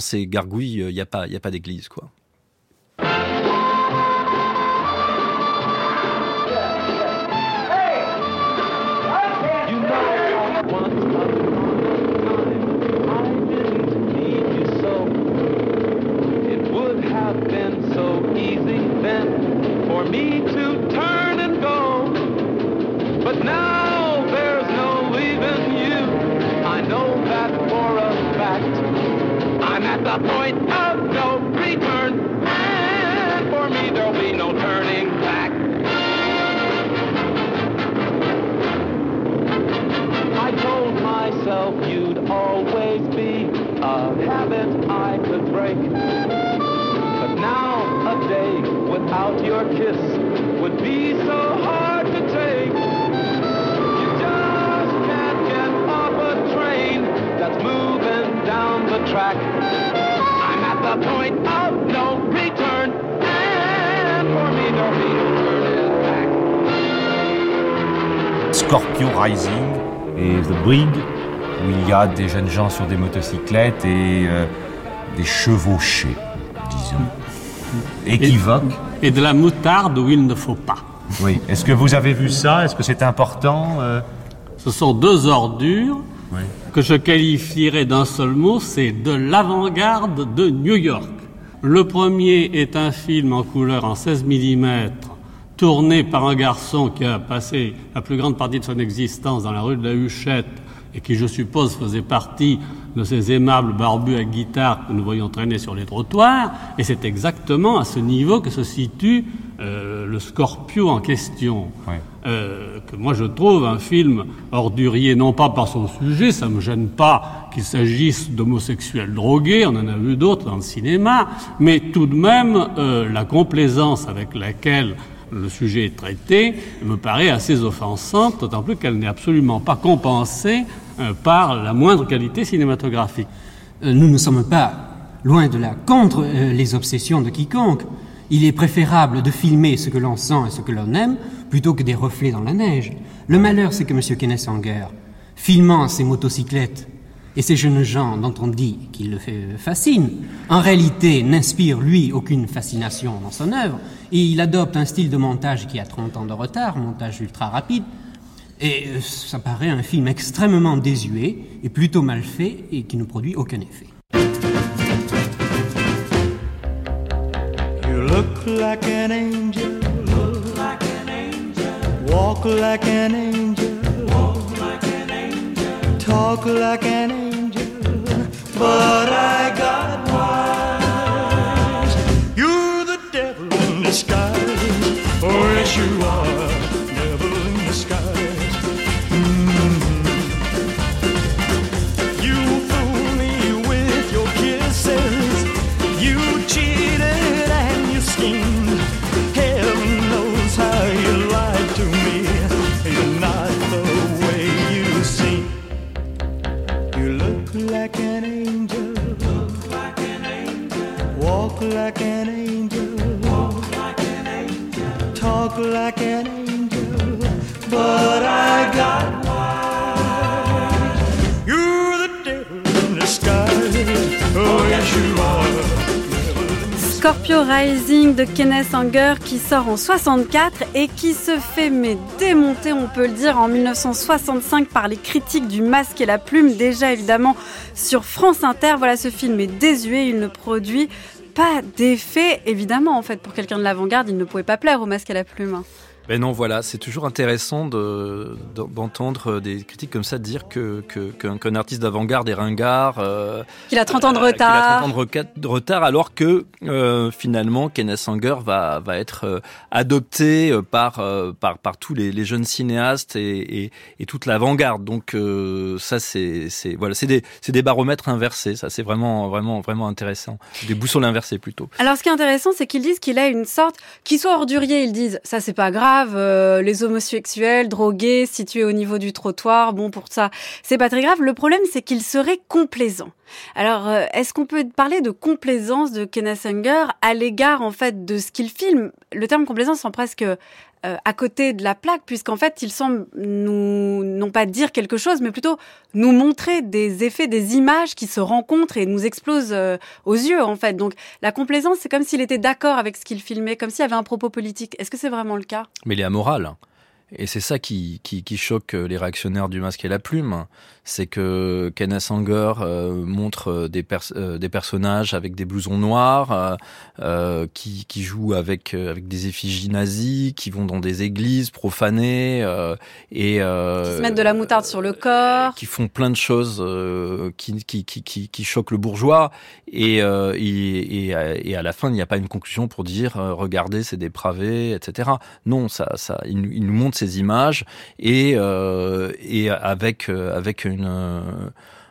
ces gargouilles, il n'y a pas, a pas d'église, quoi. The point of no return. And for me, there'll be no turning back. I told myself you'd always be a habit I could break. But now a day without your kiss would be so hard to take. That's moving down the track. the point of no return. And for me, no return back. Scorpio Rising et The Brig, où il y a des jeunes gens sur des motocyclettes et euh, des chevauchés, disons. Équivoque. Et, et, de la moutarde où il ne faut pas. Oui. Est-ce que vous avez vu ça? Est-ce que c'est important euh... Ce sont deux ordures que je qualifierais d'un seul mot, c'est de l'avant-garde de New York. Le premier est un film en couleur en 16 mm, tourné par un garçon qui a passé la plus grande partie de son existence dans la rue de la Huchette et qui, je suppose, faisait partie de ces aimables barbus à guitare que nous voyons traîner sur les trottoirs. Et c'est exactement à ce niveau que se situe euh, le Scorpio en question. Euh, que moi je trouve un film ordurier, non pas par son sujet, ça me gêne pas qu'il s'agisse d'homosexuels drogués, on en a vu d'autres dans le cinéma, mais tout de même euh, la complaisance avec laquelle le sujet est traité me paraît assez offensante, d'autant plus qu'elle n'est absolument pas compensée euh, par la moindre qualité cinématographique. nous ne sommes pas loin de là contre les obsessions de quiconque. Il est préférable de filmer ce que l'on sent et ce que l'on aime plutôt que des reflets dans la neige. Le malheur, c'est que M. Kenneth Anger, filmant ses motocyclettes et ces jeunes gens dont on dit qu'il le fait fascine, en réalité n'inspire lui aucune fascination dans son œuvre, et il adopte un style de montage qui a 30 ans de retard, montage ultra rapide, et euh, ça paraît un film extrêmement désuet et plutôt mal fait et qui ne produit aucun effet. Look like an angel. Look like an angel. Walk like an angel. Walk like an angel. Talk like an angel. But I got wise. You're the devil in disguise. Oh, yes, you are. De Kenneth Anger qui sort en 64 et qui se fait mais démonter, on peut le dire, en 1965 par les critiques du Masque et la Plume, déjà évidemment sur France Inter. Voilà, ce film est désuet, il ne produit pas d'effet, évidemment en fait, pour quelqu'un de l'avant-garde, il ne pouvait pas plaire au Masque et la Plume. Ben non, voilà, c'est toujours intéressant d'entendre des critiques comme ça dire que qu'un artiste d'avant-garde est ringard, euh, qu'il a 30 ans de retard, euh, qu'il a 30 ans de retard, alors que euh, finalement Kenneth Sanger va va être euh, adopté euh, par par par tous les, les jeunes cinéastes et, et, et toute l'avant-garde. Donc ça c'est c'est voilà, c'est des c'est des baromètres inversés. Ça c'est vraiment vraiment vraiment intéressant. Des boussoles inversées plutôt. Alors ce qui est intéressant, c'est qu'ils disent qu'il a une sorte, qu'il soit ordurier, ils disent ça c'est pas grave euh, les homosexuels, drogués, situés au niveau du trottoir, bon pour ça, c'est pas très grave. Le problème, c'est qu'il serait complaisant. Alors, euh, est-ce qu'on peut parler de complaisance de Kenneth Anger à l'égard en fait de ce qu'il filme? Le terme complaisance sont presque euh, à côté de la plaque, puisqu'en fait, il semble nous, non pas dire quelque chose, mais plutôt nous montrer des effets, des images qui se rencontrent et nous explosent euh, aux yeux, en fait. Donc, la complaisance, c'est comme s'il était d'accord avec ce qu'il filmait, comme s'il y avait un propos politique. Est-ce que c'est vraiment le cas? Mais il est amoral. Et c'est ça qui, qui, qui, choque les réactionnaires du masque et la plume c'est que Kenneth Anger euh, montre euh, des, euh, des personnages avec des blousons noirs, qui, qui jouent avec, avec des effigies nazies, qui vont dans des églises profanées et qui se mettent de la moutarde sur le corps, qui font plein de choses qui, qui, qui, qui, qui choquent le bourgeois et, et, et, à la fin il n'y a pas une conclusion pour dire regardez c'est dépravé etc. Non ça ça il, il nous montre ces images et et avec avec euh,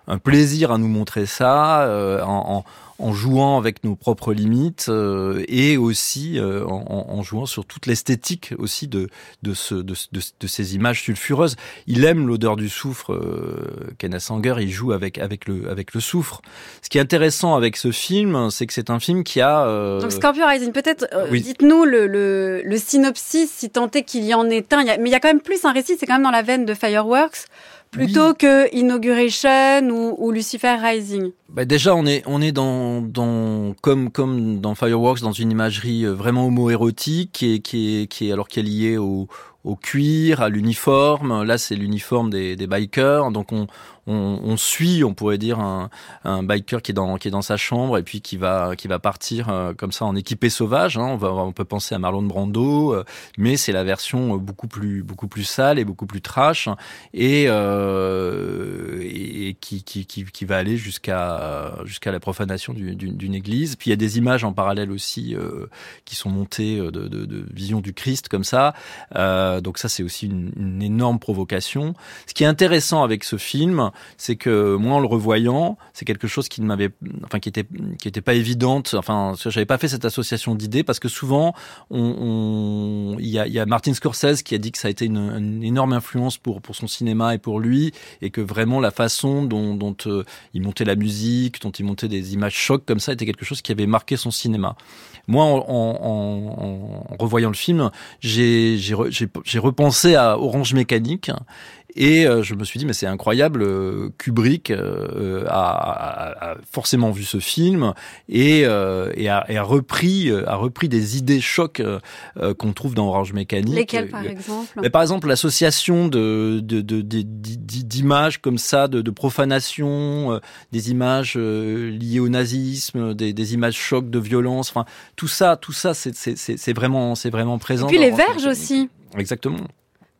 un plaisir à nous montrer ça euh, en, jouant avec nos propres limites euh, et aussi en, jouant sur toute l'esthétique aussi de, de, ce, de, ces images sulfureuses. Il aime l'odeur du soufre, Kenneth Sanger, il joue avec, avec, le, avec le soufre. Ce qui est intéressant avec ce film, c'est que c'est un film qui a... Donc Scorpio Rising, peut-être dites-nous le, le, synopsis, si tant est qu'il y en ait un, mais il y a quand même plus un récit, c'est quand même dans la veine de Fireworks plutôt que Inauguration ou, Lucifer Rising bah Déjà, on est, on est dans, dans, comme, comme dans Fireworks, dans une imagerie euh, vraiment homo-érotique qui est, qui est, qui est, alors qui est liée au, au cuir, à l'uniforme. Là, c'est l'uniforme des, des bikers. Donc, on, on, suit, on pourrait dire, un, un, biker qui est dans qui est dans sa chambre et puis qui va qui va partir comme ça en équipé sauvage. Hein. On, va, on peut penser à Marlon Brando, mais c'est la version beaucoup plus beaucoup plus sale et beaucoup plus trash et, et qui, qui, qui, qui va aller jusqu'à jusqu'à la profanation d'une église. Puis il y a des images en parallèle aussi qui sont montées de, de, de vision du Christ comme ça. Euh, donc ça, c'est aussi une, une, énorme provocation. Ce qui est intéressant avec ce film, c'est que moi, en le revoyant, c'est quelque chose qui ne m'avait, enfin, qui était, qui était pas évidente. Enfin, j'avais pas fait cette association d'idées parce que souvent, on, il y a, y a Martin Scorsese qui a dit que ça a été une, énorme influence pour pour son cinéma et pour lui, et que vraiment la façon dont, euh, il montait la musique, dont il montait des images chocs comme ça, était quelque chose qui avait marqué son cinéma. Moi, en, en revoyant le film, j'ai repensé à Orange Mécanique et euh, je me suis dit, mais c'est incroyable, euh, Kubrick euh, a, a, forcément vu ce film et, et, a, et a, repris, a repris des idées chocs qu'on trouve dans Orange Mécanique. Lesquelles, par exemple mais Par exemple, l'association de, de, de, d'images comme ça, de, de profanation, des images liées au nazisme, des, des images chocs de violence, enfin, tout ça, tout ça, c'est, vraiment, c'est vraiment présent. Et puis les verges aussi. Exactement.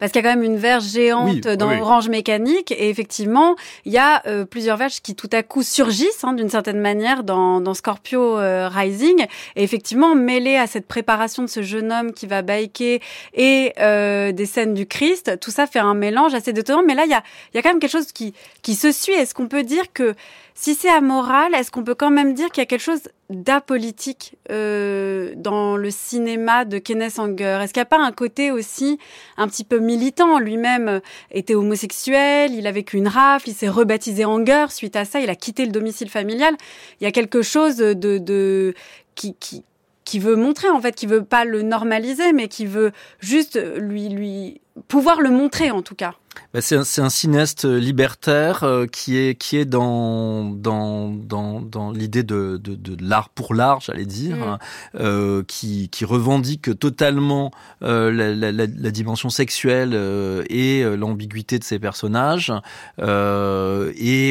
Parce qu'il y a quand même une verge géante dans Orange Mécanique et effectivement, il y a euh, plusieurs verges qui tout à coup surgissent hein, d'une certaine manière dans, dans Scorpio euh, Rising et effectivement mêlé à cette préparation de ce jeune homme qui va biker et euh, des scènes du Christ, tout ça fait un mélange assez détonnant. Mais là, il y a, il y a quand même quelque chose qui, qui se suit. Est-ce qu'on peut dire que si c'est amoral, est-ce qu'on peut quand même dire qu'il y a quelque chose d'apolitique euh, dans le cinéma de Kenneth Anger Est-ce qu'il n'y a pas un côté aussi un petit peu militant? Lui-même était homosexuel, il a vécu une rafle, il s'est rebaptisé Anger. Suite à ça, il a quitté le domicile familial. Il y a quelque chose de, qui, qui, qui veut montrer en fait, qui veut pas le normaliser, mais qui veut juste lui lui pouvoir le montrer en tout cas. Bah, c'est un, un, cinéaste euh, libertaire euh, qui est qui est dans dans dans, dans l'idée de, de, de l'art pour l'art, j'allais dire, mm. euh, qui qui revendique totalement euh, la, la, la, dimension sexuelle euh, et l'ambiguïté de ses personnages. et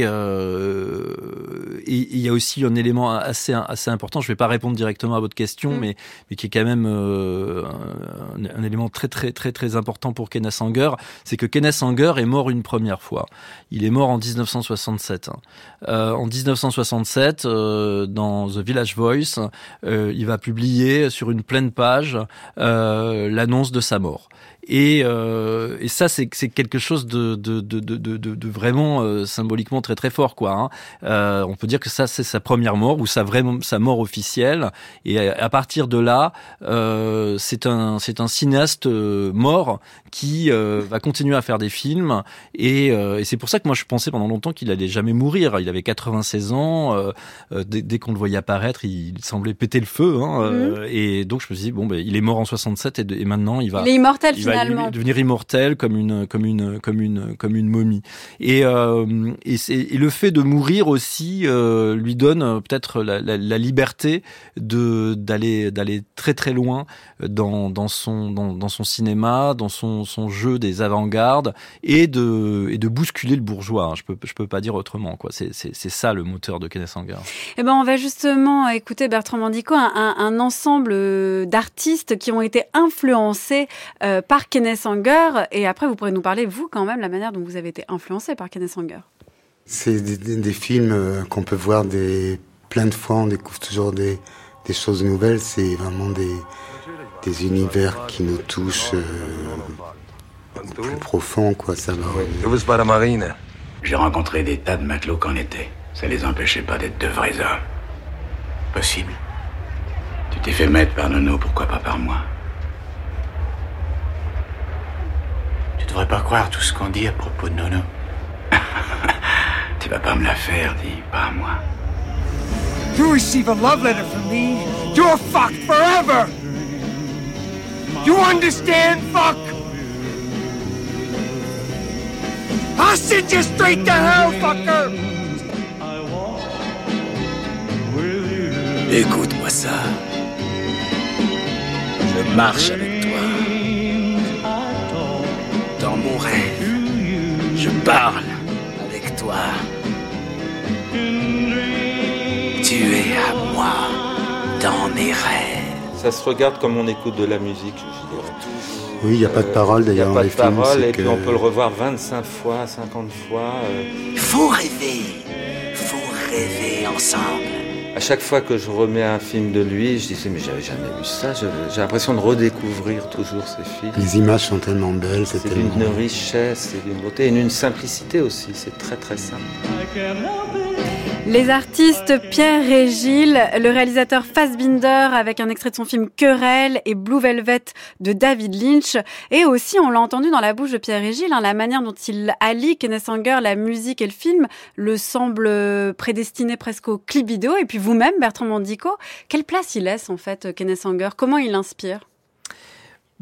il y a aussi un élément assez assez important. Je vais pas répondre directement à votre question, mm. mais mais qui est quand même un, un, élément très très très très important pour Kenneth Anger, c'est que Kenneth Est mort une première fois. Il est mort en 1967. Euh, en 1967, euh, dans The Village Voice, euh, il va publier sur une pleine page l'annonce de sa mort. Et, euh, et ça, c'est quelque chose de, de, de, de, de vraiment euh, symboliquement très très fort, quoi. Hein. Euh, on peut dire que ça, c'est sa première mort ou sa vraiment sa mort officielle. Et à, partir de là, euh, c'est un c'est un cinéaste euh, mort qui euh, va continuer à faire des films. Et, et c'est pour ça que moi, je pensais pendant longtemps qu'il allait jamais mourir. Il avait 96 ans. dès, dès qu'on le voyait apparaître, il, semblait péter le feu. Hein, mmh. Et donc, je me suis dit bon, ben, il est mort en 67 et, et maintenant il va. Il est immortel devenir immortel comme une comme une comme une comme une momie. Et euh, et, et, le fait de mourir aussi euh, lui donne euh, peut-être la, la, la, liberté de d'aller d'aller très très loin dans dans son dans, dans son cinéma, dans son son jeu des avant-gardes et de et de bousculer le bourgeois. Hein. Je peux je peux pas dire autrement quoi. C'est c'est c'est ça le moteur de Kenneth Anger. Eh ben on va justement écouter Bertrand Mandico, un, un, un ensemble d'artistes qui ont été influencés euh, par Kenneth Sanger. Et après, vous pourrez nous parler, vous, quand même, la manière dont vous avez été influencé par Kenneth Sanger. C'est des, films euh, qu'on peut voir des, plein de fois. On découvre toujours des, des choses nouvelles. C'est vraiment des, des univers qui nous touchent euh, plus profond, quoi. Ça va. la marine. J'ai rencontré des tas de matelots qu'en été. Ça les empêchait pas d'être de vrais hommes. Possible. Tu t'es fait mettre par Nono, pourquoi pas par moi? Devrais pas croire tout ce qu'on dit à propos de Nono. tu vas pas me la faire, dis, pas à moi. You receive a love letter from me, you're fucked forever! You understand, fuck? I'll send you straight to hell, fucker! Écoute-moi ça. Je marche avec parle avec toi. Tu es à moi dans mes rêves. Ça se regarde comme on écoute de la musique, je dirais. Oui, il n'y a pas de parole d'ailleurs. Il n'y a pas de parole et puis on peut le revoir 25 fois, 50 fois. Il euh. Faut rêver, faut rêver ensemble. À chaque fois que je remets un film de lui, je disais mais j'avais jamais vu ça. J'ai l'impression de redécouvrir toujours ces films. Les images sont tellement belles, c'est tellement... d'une richesse et d'une beauté et d'une simplicité aussi. C'est très très simple. Les artistes Pierre et le réalisateur Fassbinder avec un extrait de son film Querelle et Blue Velvet de David Lynch. Et aussi, on l'a entendu dans la bouche de Pierre et hein, la manière dont il allie Kenneth Anger, la musique et le film, le semble prédestiné presque au clip vidéo. Et puis vous-même, Bertrand Mandico, quelle place il laisse en fait Kenneth Anger? Comment il inspire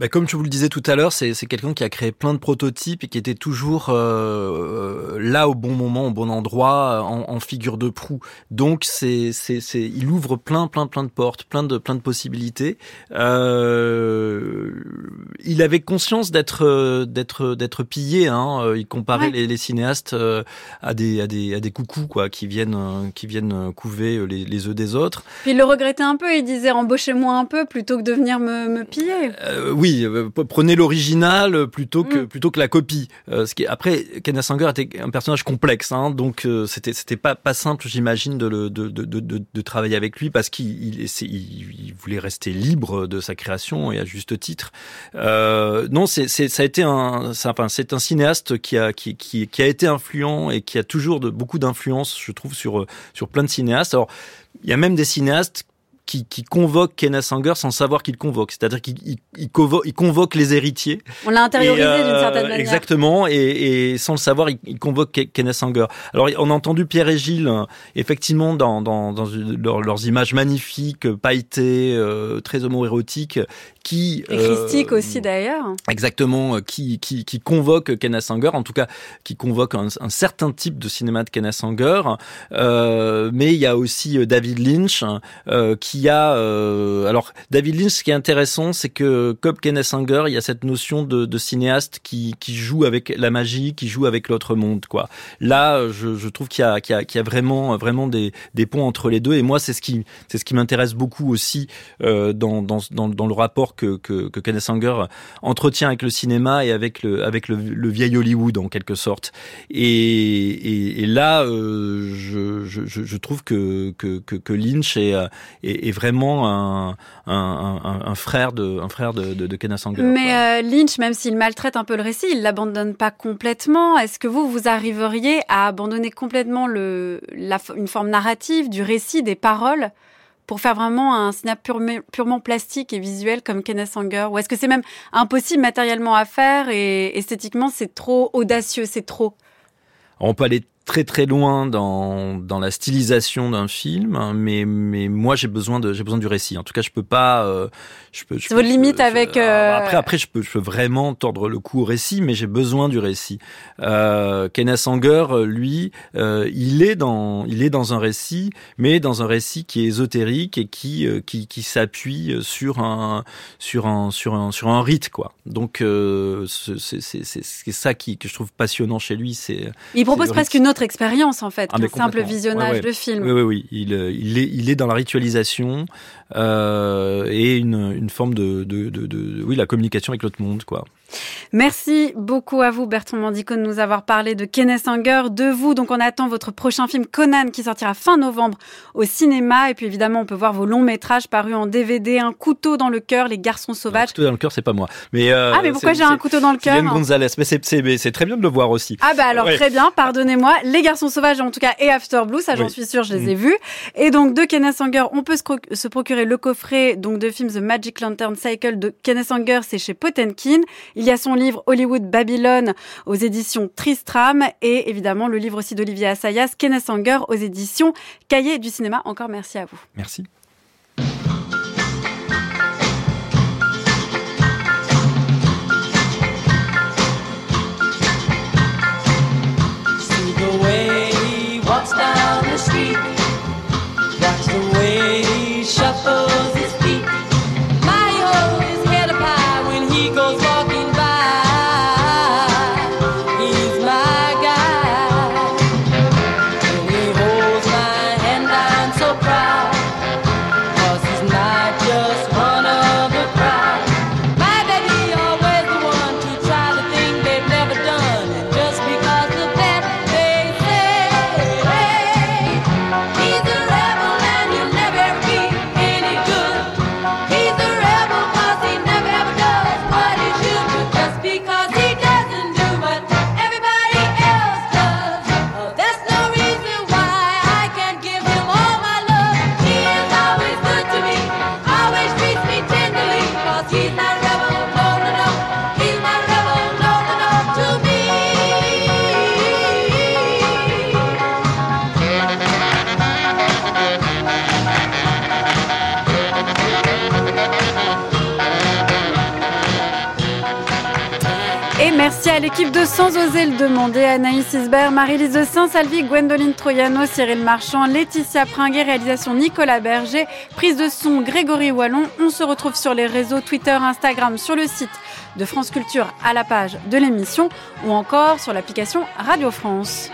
bah, comme je vous le disais tout à l'heure, c'est quelqu'un qui a créé plein de prototypes et qui était toujours euh, là au bon moment, au bon endroit, en, en figure de proue. Donc c'est il ouvre plein plein plein de portes, plein de plein de possibilités. Euh, il avait conscience d'être d'être d'être pillé. Hein. Il comparait les, les, cinéastes euh, à des à des à des coucous quoi, qui viennent qui viennent couver les, les œufs des autres. Puis il le regrettait un peu. Il disait embauchez-moi un peu plutôt que de venir me, me piller. Euh, oui euh, prenez l'original plutôt que mm. plutôt que la copie. Euh, ce qui après Kenneth Sanger était un personnage complexe, hein, donc euh, c'était c'était pas pas simple, j'imagine, de, de, de, de, de travailler avec lui parce qu'il il, il, voulait rester libre de sa création et à juste titre. Euh, non, c'est ça a été un enfin c'est un cinéaste qui a qui, qui qui a été influent et qui a toujours de beaucoup d'influence, je trouve, sur sur plein de cinéastes. Alors il y a même des cinéastes qui, qui convoque Kenneth Sanger sans savoir qu'il convoque. C'est-à-dire qu'il il, il, convoque les héritiers. On l'a intériorisé d'une euh, certaine manière. Exactement, et, et sans le savoir, il, convoque Kenneth Sanger. Alors, on a entendu Pierre et Gilles, euh, effectivement, dans, dans, dans leurs images magnifiques, pailletées, euh, très homo-érotiques, qui et christique aussi d'ailleurs. Exactement, qui, qui, qui convoque Kenneth Sanger, en tout cas, qui convoque un, un certain type de cinéma de Kenneth Sanger. Euh, mais il y a aussi David Lynch, euh, qui a euh, alors David Lynch ce qui est intéressant c'est que comme Kenneth Anger il y a cette notion de, de, cinéaste qui, qui joue avec la magie qui joue avec l'autre monde quoi là je, je trouve qu'il y a, qu'il y a, qu'il y a vraiment vraiment des, des ponts entre les deux et moi c'est ce qui c'est ce qui m'intéresse beaucoup aussi euh, dans, dans, dans, dans, le rapport que, que, que Kenneth Anger entretient avec le cinéma et avec le avec le, le vieil Hollywood en quelque sorte et, et, et là euh, je, je, je trouve que, que, que Lynch est, est, est vraiment un, un, un, frère de, un frère de, de, de Kenneth Anger. Mais euh, Lynch, même s'il maltraite un peu le récit, il l'abandonne pas complètement. Est-ce que vous, vous arriveriez à abandonner complètement le, la, une forme narrative du récit, des paroles? Pour faire vraiment un snap purement, plastique et visuel comme Kenneth Anger Ou est-ce que c'est même impossible matériellement à faire et esthétiquement c'est trop audacieux, c'est trop? On peut aller très très loin dans, dans la stylisation d'un film, hein, mais mais moi j'ai besoin de j'ai besoin du récit. En tout cas, je peux pas. Euh, je peux. C'est votre limite avec. Euh... Après après, je peux je peux vraiment tordre le cou au récit, mais j'ai besoin du récit. Euh, Kenneth Anger, lui, euh, il est dans il est dans un récit, mais dans un récit qui est ésotérique et qui euh, qui, qui s'appuie sur un sur un sur un sur un rite quoi. Donc euh, c'est c'est c'est ça qui que je trouve passionnant chez lui. C'est il propose presque une autre expérience en fait, ah, qu'un simple visionnage de film. Oui, oui, oui. Il, euh, il, est, il est dans la ritualisation euh, et une, une forme de, de, de, de, oui, la communication avec l'autre monde, quoi. Merci beaucoup à vous, Bertrand Mandico, de nous avoir parlé de Kenneth Anger, de vous. Donc, on attend votre prochain film Conan qui sortira fin novembre au cinéma. Et puis, évidemment, on peut voir vos longs métrages parus en DVD. Un couteau dans le cœur, Les Garçons Sauvages. Un couteau dans le cœur, c'est pas moi. Mais euh, ah, mais pourquoi j'ai un couteau dans le cœur Gonzalez. Mais c'est très bien de le voir aussi. Ah, bah alors, très bien, pardonnez-moi. Les Garçons Sauvages, en tout cas, et After Blue, ça, j'en suis sûre, je les ai mm. vus. Et donc, de Kenneth Anger, on peut se procurer le coffret donc de film The Magic Lantern Cycle de Kenneth Anger, c'est chez Potenkin. Il y a son livre Hollywood Babylone aux éditions Tristram et évidemment le livre aussi d'Olivier Assayas, Kenneth Anger aux éditions Cahiers du cinéma. Encore merci à vous. Merci. L'équipe de Sans oser le demander, Anaïs Isbert, Marie-Lise de Saint-Salvi, Gwendoline Troyano, Cyril Marchand, Laetitia Pringuet, réalisation Nicolas Berger, prise de son Grégory Wallon. On se retrouve sur les réseaux Twitter, Instagram, sur le site de France Culture à la page de l'émission ou encore sur l'application Radio France.